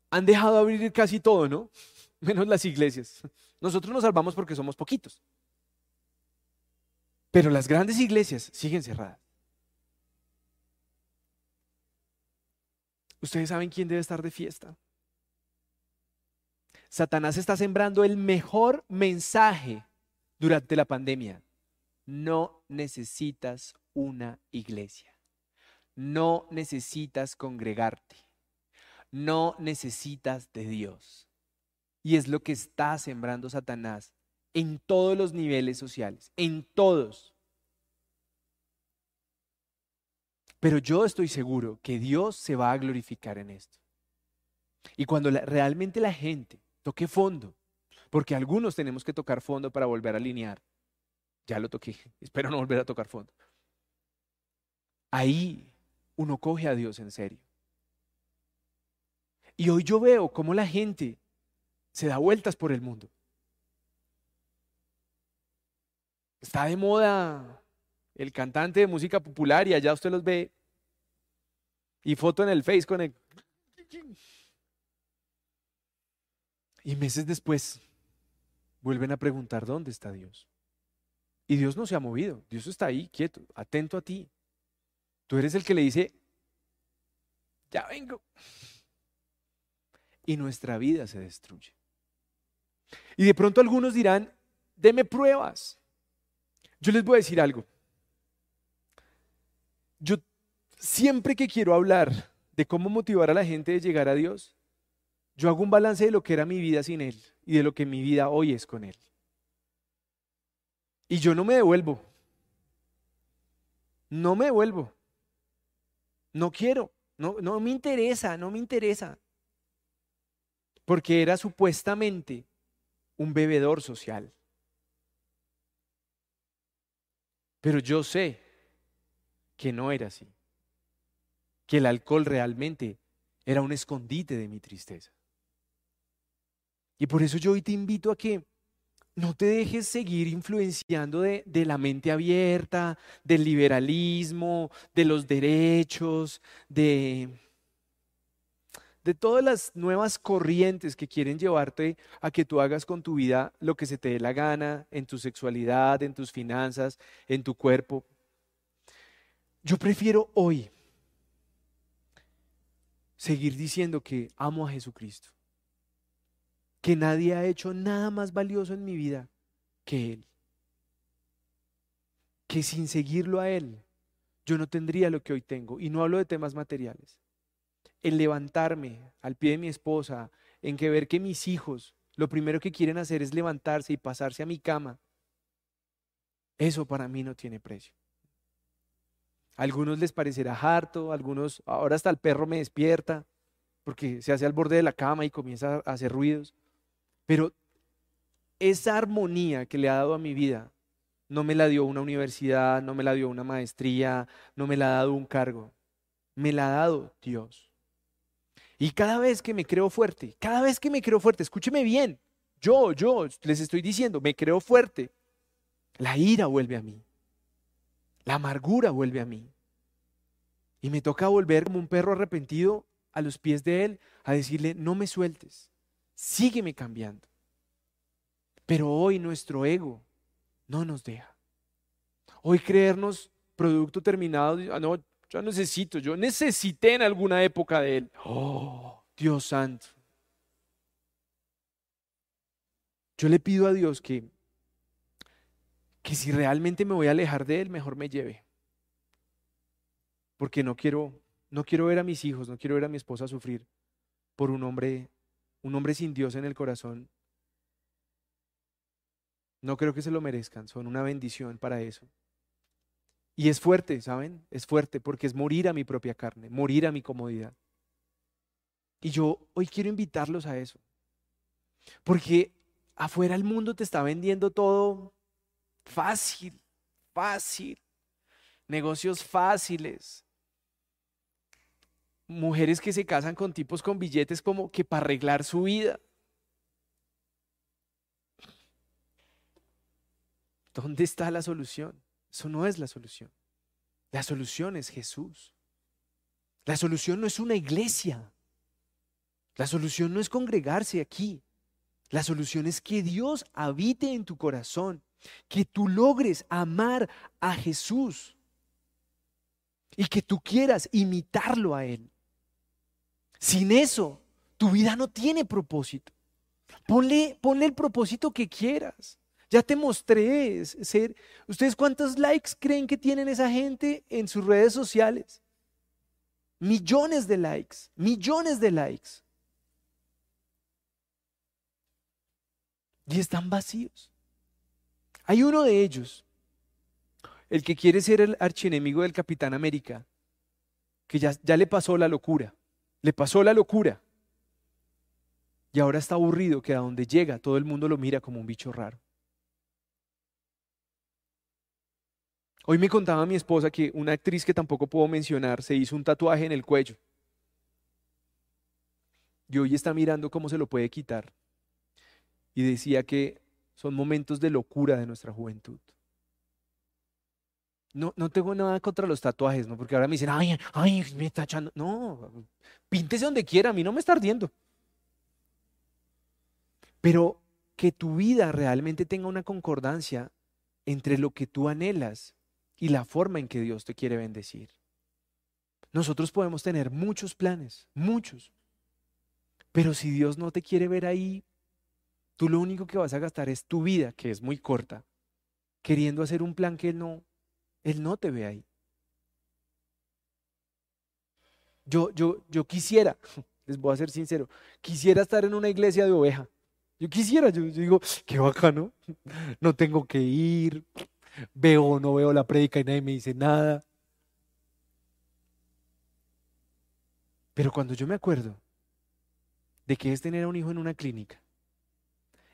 han dejado abrir casi todo, ¿no? Menos las iglesias. Nosotros nos salvamos porque somos poquitos. Pero las grandes iglesias siguen cerradas. Ustedes saben quién debe estar de fiesta. Satanás está sembrando el mejor mensaje durante la pandemia. No necesitas una iglesia. No necesitas congregarte. No necesitas de Dios. Y es lo que está sembrando Satanás en todos los niveles sociales, en todos. Pero yo estoy seguro que Dios se va a glorificar en esto. Y cuando realmente la gente toque fondo, porque algunos tenemos que tocar fondo para volver a alinear. Ya lo toqué, espero no volver a tocar fondo. Ahí uno coge a Dios en serio. Y hoy yo veo cómo la gente se da vueltas por el mundo. Está de moda el cantante de música popular y allá usted los ve. Y foto en el Face con el... Y meses después vuelven a preguntar dónde está Dios. Y Dios no se ha movido, Dios está ahí, quieto, atento a ti. Tú eres el que le dice, ya vengo. Y nuestra vida se destruye. Y de pronto algunos dirán, deme pruebas. Yo les voy a decir algo. Yo siempre que quiero hablar de cómo motivar a la gente de llegar a Dios, yo hago un balance de lo que era mi vida sin Él y de lo que mi vida hoy es con Él. Y yo no me devuelvo. No me devuelvo. No quiero. No, no me interesa, no me interesa. Porque era supuestamente un bebedor social. Pero yo sé que no era así. Que el alcohol realmente era un escondite de mi tristeza. Y por eso yo hoy te invito a que no te dejes seguir influenciando de, la mente abierta, del liberalismo, de los derechos, de, de todas las nuevas corrientes que quieren llevarte a que tú hagas con tu vida lo que se te dé la gana, en tu sexualidad, en tus finanzas, en tu cuerpo. Yo prefiero hoy seguir diciendo que amo a Jesucristo que nadie ha hecho nada más valioso en mi vida que Él. Que sin seguirlo a Él, yo no tendría lo que hoy tengo. Y no hablo de temas materiales. El levantarme al pie de mi esposa, en que ver que mis hijos lo primero que quieren hacer es levantarse y pasarse a mi cama, eso para mí no tiene precio. A algunos les parecerá harto, algunos, ahora hasta el perro me despierta porque se hace al borde de la cama y comienza a hacer ruidos. Pero esa armonía que le ha dado a mi vida no me la dio una universidad, no me la dio una maestría, no me la ha dado un cargo, me la ha dado Dios. Y cada vez que me creo fuerte, cada vez que me creo fuerte, escúcheme bien, yo, yo les estoy diciendo, me creo fuerte. La ira vuelve a mí. La amargura vuelve a mí. Y me toca volver como un perro arrepentido a los pies de Él a decirle, no me sueltes, sígueme cambiando. Pero hoy nuestro ego no nos deja. Hoy creernos producto terminado, ah, no, yo necesito, yo necesité en alguna época de Él. Oh, Dios santo. Yo le pido a Dios que, que si realmente me voy a alejar de Él, mejor me lleve. Porque no quiero, no quiero ver a mis hijos, no quiero ver a mi esposa sufrir por un hombre, un hombre sin Dios en el corazón. No creo que se lo merezcan, son una bendición para eso. Y es fuerte, ¿saben? Es fuerte porque es morir a mi propia carne, morir a mi comodidad. Y yo hoy quiero invitarlos a eso. Porque afuera el mundo te está vendiendo todo fácil, fácil. Negocios fáciles. Mujeres que se casan con tipos con billetes como que para arreglar su vida. ¿Dónde está la solución? Eso no es la solución. La solución es Jesús. La solución no es una iglesia. La solución no es congregarse aquí. La solución es que Dios habite en tu corazón, que tú logres amar a Jesús y que tú quieras imitarlo a Él. Sin eso, tu vida no tiene propósito. Ponle, ponle el propósito que quieras. Ya te mostré ser. ¿Ustedes cuántos likes creen que tienen esa gente en sus redes sociales? Millones de likes, millones de likes. Y están vacíos. Hay uno de ellos, el que quiere ser el archienemigo del Capitán América, que ya, ya le pasó la locura. Le pasó la locura. Y ahora está aburrido que a donde llega todo el mundo lo mira como un bicho raro. Hoy me contaba mi esposa que una actriz que tampoco puedo mencionar se hizo un tatuaje en el cuello. Y hoy está mirando cómo se lo puede quitar. Y decía que son momentos de locura de nuestra juventud. No, no tengo nada contra los tatuajes, ¿no? Porque ahora me dicen, ay, ay, me está echando. No, píntese donde quiera, a mí no me está ardiendo. Pero que tu vida realmente tenga una concordancia entre lo que tú anhelas y la forma en que Dios te quiere bendecir. Nosotros podemos tener muchos planes, muchos. Pero si Dios no te quiere ver ahí, tú lo único que vas a gastar es tu vida, que es muy corta, queriendo hacer un plan que no, Él no te ve ahí. Yo, yo, yo quisiera, les voy a ser sincero, quisiera estar en una iglesia de oveja. Yo quisiera, yo, digo, qué bacano, no tengo que ir, veo o no veo la prédica y nadie me dice nada. Pero cuando yo me acuerdo de que es tener a un hijo en una clínica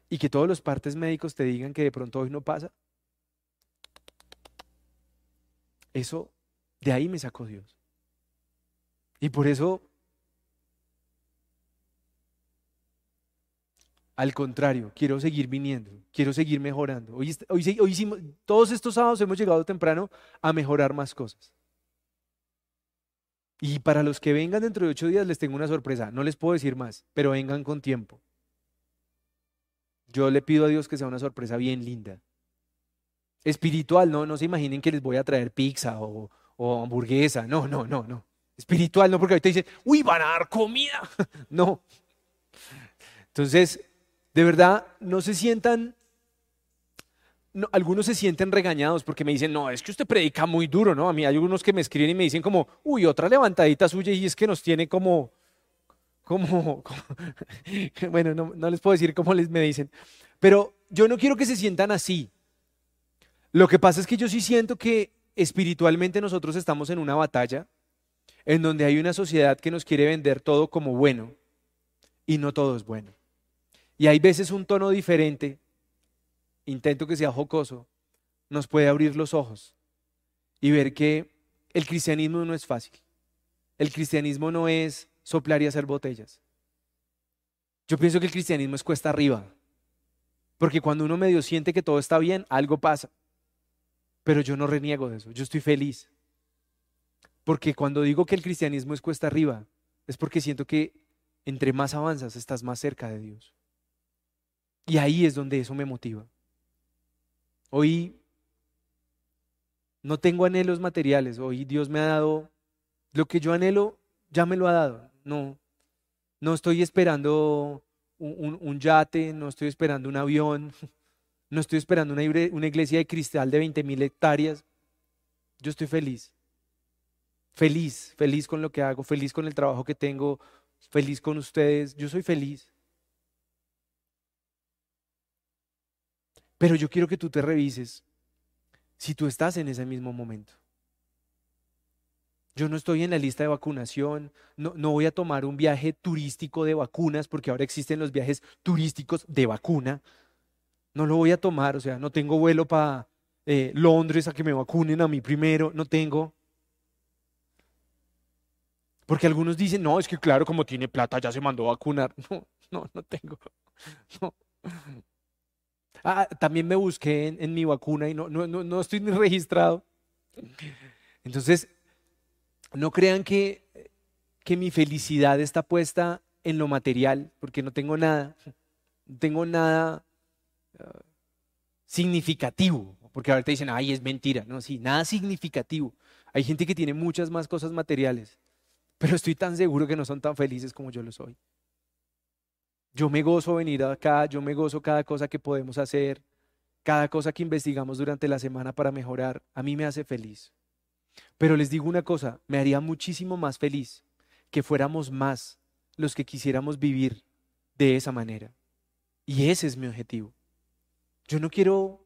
y que todos los partes médicos te digan que de pronto hoy no pasa, eso de ahí me sacó Dios. Y por eso Al contrario, quiero seguir viniendo, quiero seguir mejorando. Hoy, hoy, hoy hicimos, todos estos sábados hemos llegado temprano a mejorar más cosas. Y para los que vengan dentro de ocho días les tengo una sorpresa. No les puedo decir más, pero vengan con tiempo. Yo le pido a Dios que sea una sorpresa bien linda. Espiritual, no, no se imaginen que les voy a traer pizza o, o hamburguesa. No, no, no, no. Espiritual, no, porque ahorita dicen, uy, van a dar comida. no. Entonces, de verdad, no se sientan, algunos se sienten regañados porque me dicen, no, es que usted predica muy duro, ¿no? A mí hay algunos que me escriben y me dicen como, uy, otra levantadita suya y es que nos tiene como, como, bueno, no, les puedo decir cómo les me dicen, pero yo no quiero que se sientan así. Lo que pasa es que yo sí siento que espiritualmente nosotros estamos en una batalla en donde hay una sociedad que nos quiere vender todo como bueno y no todo es bueno. Y hay veces un tono diferente, intento que sea jocoso, nos puede abrir los ojos y ver que el cristianismo no es fácil. El cristianismo no es soplar y hacer botellas. Yo pienso que el cristianismo es cuesta arriba. Porque cuando uno medio siente que todo está bien, algo pasa. Pero yo no reniego de eso, yo estoy feliz. Porque cuando digo que el cristianismo es cuesta arriba, es porque siento que entre más avanzas estás más cerca de Dios. Y ahí es donde eso me motiva. Hoy no tengo anhelos materiales, hoy Dios me ha dado lo que yo anhelo, ya me lo ha dado. No, no estoy esperando un, yate, no estoy esperando un avión, no estoy esperando una, iglesia de cristal de 20 mil hectáreas. Yo estoy feliz. Feliz, feliz con lo que hago, feliz con el trabajo que tengo, feliz con ustedes. Yo soy feliz. Pero yo quiero que tú te revises si tú estás en ese mismo momento. Yo no estoy en la lista de vacunación, no, no, voy a tomar un viaje turístico de vacunas, porque ahora existen los viajes turísticos de vacuna. No lo voy a tomar, o sea, no tengo vuelo para eh, Londres a que me vacunen a mí primero, no tengo. Porque algunos dicen, no, es que claro, como tiene plata ya se mandó a vacunar. No, no, no tengo. No. Ah, también me busqué en, mi vacuna y no, no, no, estoy ni registrado. Entonces, no crean que, que mi felicidad está puesta en lo material, porque no tengo nada, no tengo nada significativo, porque ahorita dicen, ay, es mentira, no, sí, nada significativo. Hay gente que tiene muchas más cosas materiales, pero estoy tan seguro que no son tan felices como yo lo soy. Yo me gozo venir acá, yo me gozo cada cosa que podemos hacer, cada cosa que investigamos durante la semana para mejorar, a mí me hace feliz. Pero les digo una cosa, me haría muchísimo más feliz que fuéramos más los que quisiéramos vivir de esa manera. Y ese es mi objetivo. Yo no quiero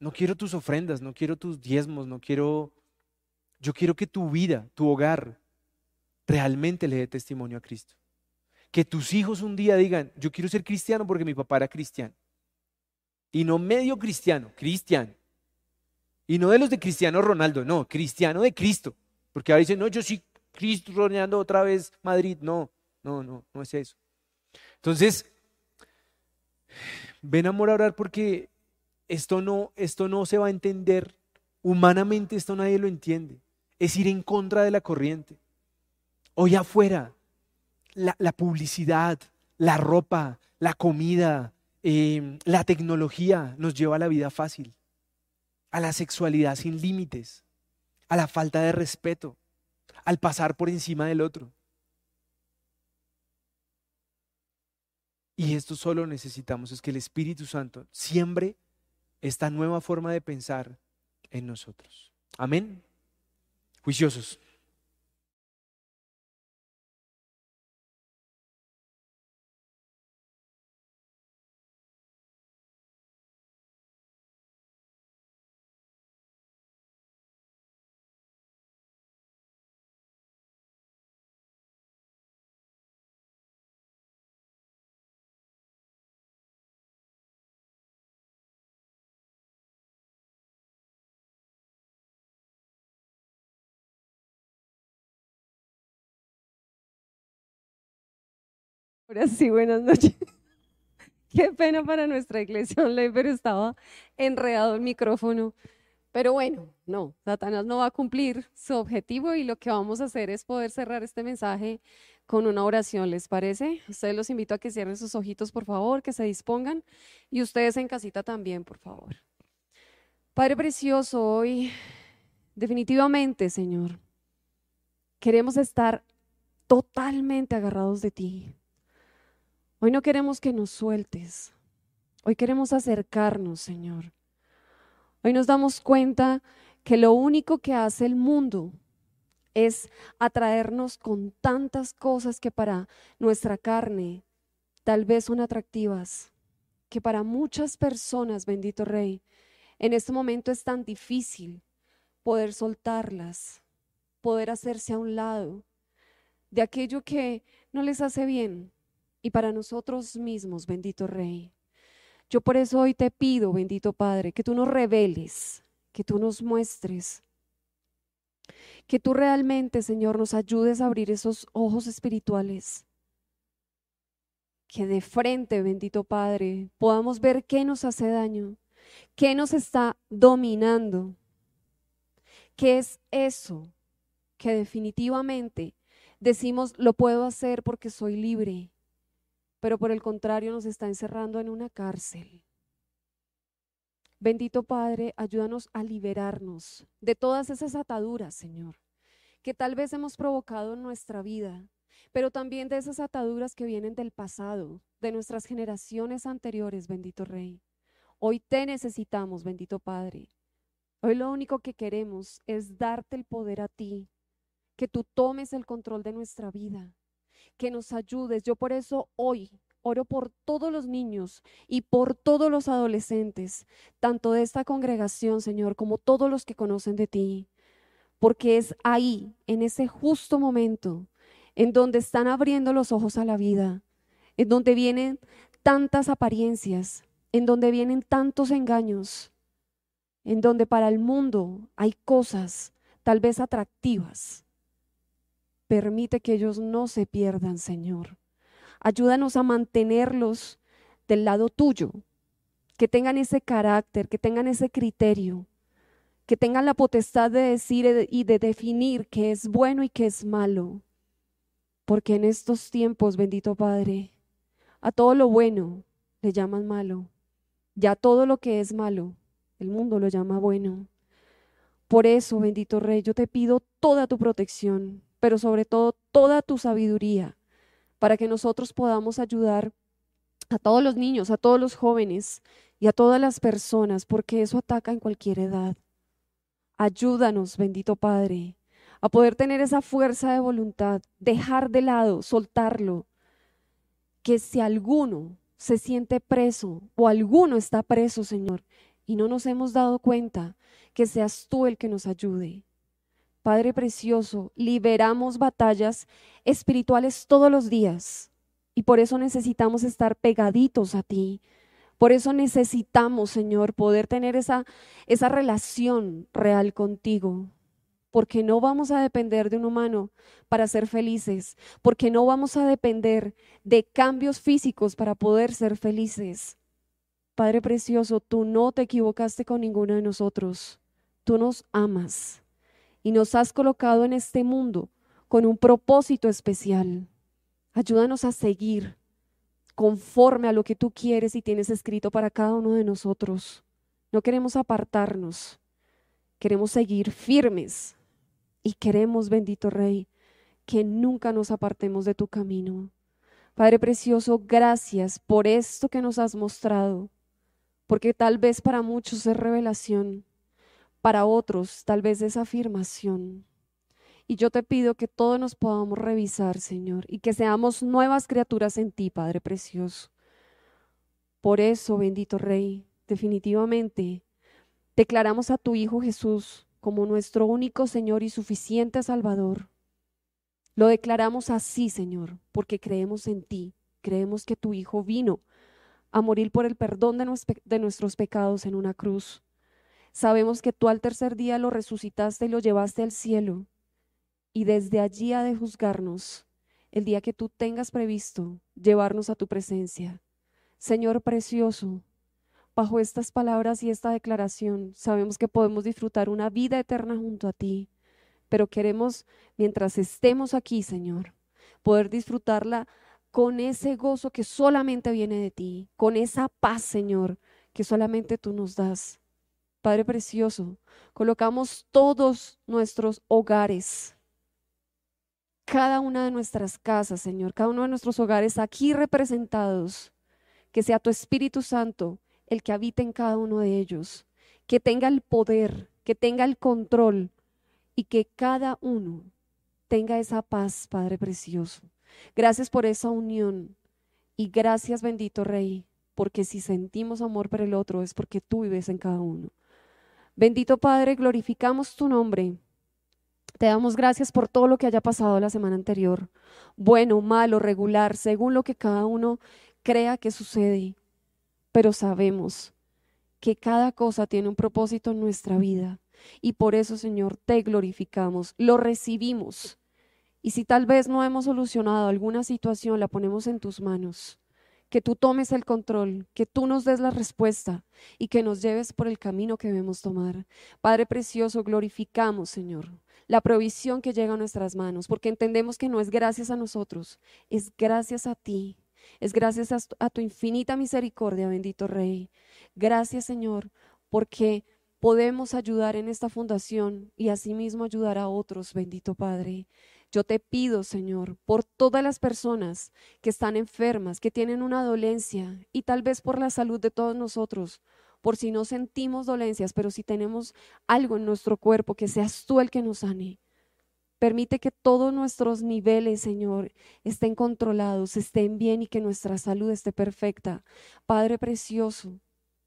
no quiero tus ofrendas, no quiero tus diezmos, no quiero yo quiero que tu vida, tu hogar realmente le dé testimonio a Cristo. Que tus hijos un día digan, yo quiero ser cristiano porque mi papá era cristiano. Y no medio cristiano, cristiano. Y no de los de Cristiano Ronaldo, no, cristiano de Cristo. Porque ahora dicen, no, yo sí, Cristo rodeando otra vez Madrid. No, no, no, no es eso. Entonces, ven amor a orar porque esto no, esto no se va a entender. Humanamente esto nadie lo entiende. Es ir en contra de la corriente. Hoy afuera la, publicidad, la ropa, la comida, em, la tecnología nos lleva a la vida fácil, a la sexualidad sin límites, a la falta de respeto, al pasar por encima del otro. Y esto solo necesitamos es que el Espíritu Santo siembre esta nueva forma de pensar en nosotros. Amén. Juiciosos. Ahora sí, buenas noches. Qué pena para nuestra iglesia online, pero estaba enredado el micrófono. Pero bueno, no, Satanás no va a cumplir su objetivo y lo que vamos a hacer es poder cerrar este mensaje con una oración, ¿les parece? Ustedes los invito a que cierren sus ojitos, por favor, que se dispongan y ustedes en casita también, por favor. Padre precioso, hoy definitivamente, Señor, queremos estar totalmente agarrados de ti. Hoy no queremos que nos sueltes. Hoy queremos acercarnos, Señor. Hoy nos damos cuenta que lo único que hace el mundo es atraernos con tantas cosas que para nuestra carne tal vez son atractivas, que para muchas personas, bendito Rey, en este momento es tan difícil poder soltarlas, poder hacerse a un lado de aquello que no les hace bien, y para nosotros mismos, bendito Rey. Yo por eso hoy te pido, bendito Padre, que tú nos reveles, que tú nos muestres, que tú realmente, Señor, nos ayudes a abrir esos ojos espirituales. Que de frente, bendito Padre, podamos ver qué nos hace daño, ¿Qué nos está dominando? ¿Qué es eso que definitivamente decimos lo puedo hacer porque soy libre, pero por el contrario nos está encerrando en una cárcel? Bendito Padre, ayúdanos a liberarnos de todas esas ataduras, Señor, que tal vez hemos provocado en nuestra vida, pero también de esas ataduras que vienen del pasado, de nuestras generaciones anteriores, bendito Rey. Hoy te necesitamos, bendito Padre. Hoy lo único que queremos es darte el poder a ti, que tú tomes el control de nuestra vida, que nos ayudes. Yo por eso hoy oro por todos los niños y por todos los adolescentes, tanto de esta congregación, Señor, como todos los que conocen de ti, porque es ahí, en ese justo momento, en donde están abriendo los ojos a la vida, en donde vienen tantas apariencias, en donde vienen tantos engaños, en donde para el mundo hay cosas tal vez atractivas. Permite que ellos no se pierdan, Señor. Ayúdanos a mantenerlos del lado tuyo, que tengan ese carácter, que tengan ese criterio, que tengan la potestad de decir y de definir qué es bueno y qué es malo. Porque en estos tiempos, bendito Padre, a todo lo bueno le llaman malo, ya todo lo que es malo, el mundo lo llama bueno. Por eso, bendito Rey, yo te pido toda tu protección, pero sobre todo toda tu sabiduría para que nosotros podamos ayudar a todos los niños, a todos los jóvenes y a todas las personas, porque eso ataca en cualquier edad. Ayúdanos, bendito Padre, a poder tener esa fuerza de voluntad, dejar de lado, soltarlo, que si alguno se siente preso o alguno está preso, Señor, y no nos hemos dado cuenta, que seas tú el que nos ayude. Padre Precioso, liberamos batallas espirituales todos los días y por eso necesitamos estar pegaditos a ti. Por eso necesitamos, Señor, poder tener esa, esa relación real contigo. Porque no vamos a depender de un humano para ser felices. Porque no vamos a depender de cambios físicos para poder ser felices. Padre Precioso, tú no te equivocaste con ninguno de nosotros. Tú nos amas y nos has colocado en este mundo con un propósito especial. Ayúdanos a seguir conforme a lo que tú quieres y tienes escrito para cada uno de nosotros. No queremos apartarnos, queremos seguir firmes y queremos, bendito Rey, que nunca nos apartemos de tu camino. Padre Precioso, gracias por esto que nos has mostrado, porque tal vez para muchos es revelación, para otros tal vez es afirmación. Y yo te pido que todos nos podamos revisar, Señor, y que seamos nuevas criaturas en ti, Padre Precioso. Por eso, bendito Rey, definitivamente declaramos a tu Hijo Jesús como nuestro único Señor y suficiente Salvador. Lo declaramos así, Señor, porque creemos en ti, creemos que tu Hijo vino a morir por el perdón de, nuestros pecados en una cruz Sabemos que tú al tercer día lo resucitaste y lo llevaste al cielo. Y desde allí ha de juzgarnos el día que tú tengas previsto llevarnos a tu presencia. Señor precioso, bajo estas palabras y esta declaración, sabemos que podemos disfrutar una vida eterna junto a ti, pero queremos, mientras estemos aquí, Señor, poder disfrutarla con ese gozo que solamente viene de ti, con esa paz, Señor, que solamente tú nos das. Padre Precioso, colocamos todos nuestros hogares, cada una de nuestras casas, Señor, cada uno de nuestros hogares aquí representados, que sea tu Espíritu Santo el que habite en cada uno de ellos, que tenga el poder, que tenga el control y que cada uno tenga esa paz, Padre Precioso. Gracias por esa unión y gracias, bendito Rey, porque si sentimos amor por el otro es porque tú vives en cada uno. Bendito Padre, glorificamos tu nombre. Te damos gracias por todo lo que haya pasado la semana anterior, bueno, malo, regular, según lo que cada uno crea que sucede. Pero sabemos que cada cosa tiene un propósito en nuestra vida y por eso, Señor, te glorificamos, lo recibimos. Y si tal vez no hemos solucionado alguna situación, la ponemos en tus manos. Que tú tomes el control, que tú nos des la respuesta y que nos lleves por el camino que debemos tomar. Padre precioso, glorificamos, Señor, la provisión que llega a nuestras manos, porque entendemos que no es gracias a nosotros, es gracias a ti. Es gracias a, tu infinita misericordia, bendito Rey. Gracias, Señor, porque podemos ayudar en esta fundación y asimismo ayudar a otros, bendito Padre. Yo te pido, Señor, por todas las personas que están enfermas, que tienen una dolencia y tal vez por la salud de todos nosotros, por si no sentimos dolencias, pero si tenemos algo en nuestro cuerpo, que seas tú el que nos sane. Permite que todos nuestros niveles, Señor, estén controlados, estén bien y que nuestra salud esté perfecta. Padre precioso,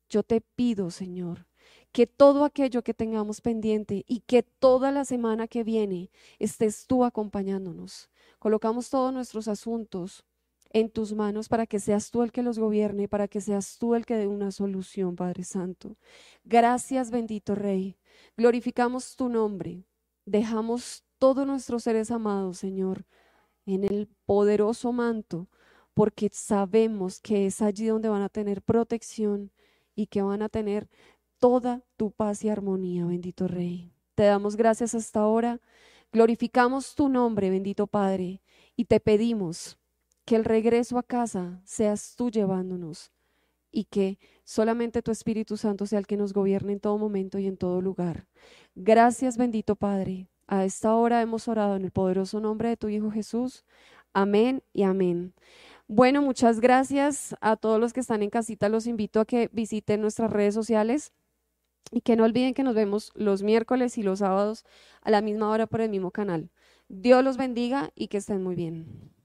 yo te pido, Señor, que todo aquello que tengamos pendiente y que toda la semana que viene estés tú acompañándonos. Colocamos todos nuestros asuntos en tus manos para que seas tú el que los gobierne, para que seas tú el que dé una solución, Padre Santo. Gracias, bendito Rey. Glorificamos tu nombre. Dejamos todos nuestros seres amados, Señor, en el poderoso manto, porque sabemos que es allí donde van a tener protección y que van a tener toda tu paz y armonía, bendito Rey. Te damos gracias hasta ahora, glorificamos tu nombre, bendito Padre, y te pedimos que el regreso a casa seas tú llevándonos y que solamente tu Espíritu Santo sea el que nos gobierne en todo momento y en todo lugar. Gracias, bendito Padre. A esta hora hemos orado en el poderoso nombre de tu Hijo Jesús. Amén y amén. Bueno, muchas gracias a todos los que están en casita. Los invito a que visiten nuestras redes sociales. Y que no olviden que nos vemos los miércoles y los sábados a la misma hora por el mismo canal. Dios los bendiga y que estén muy bien.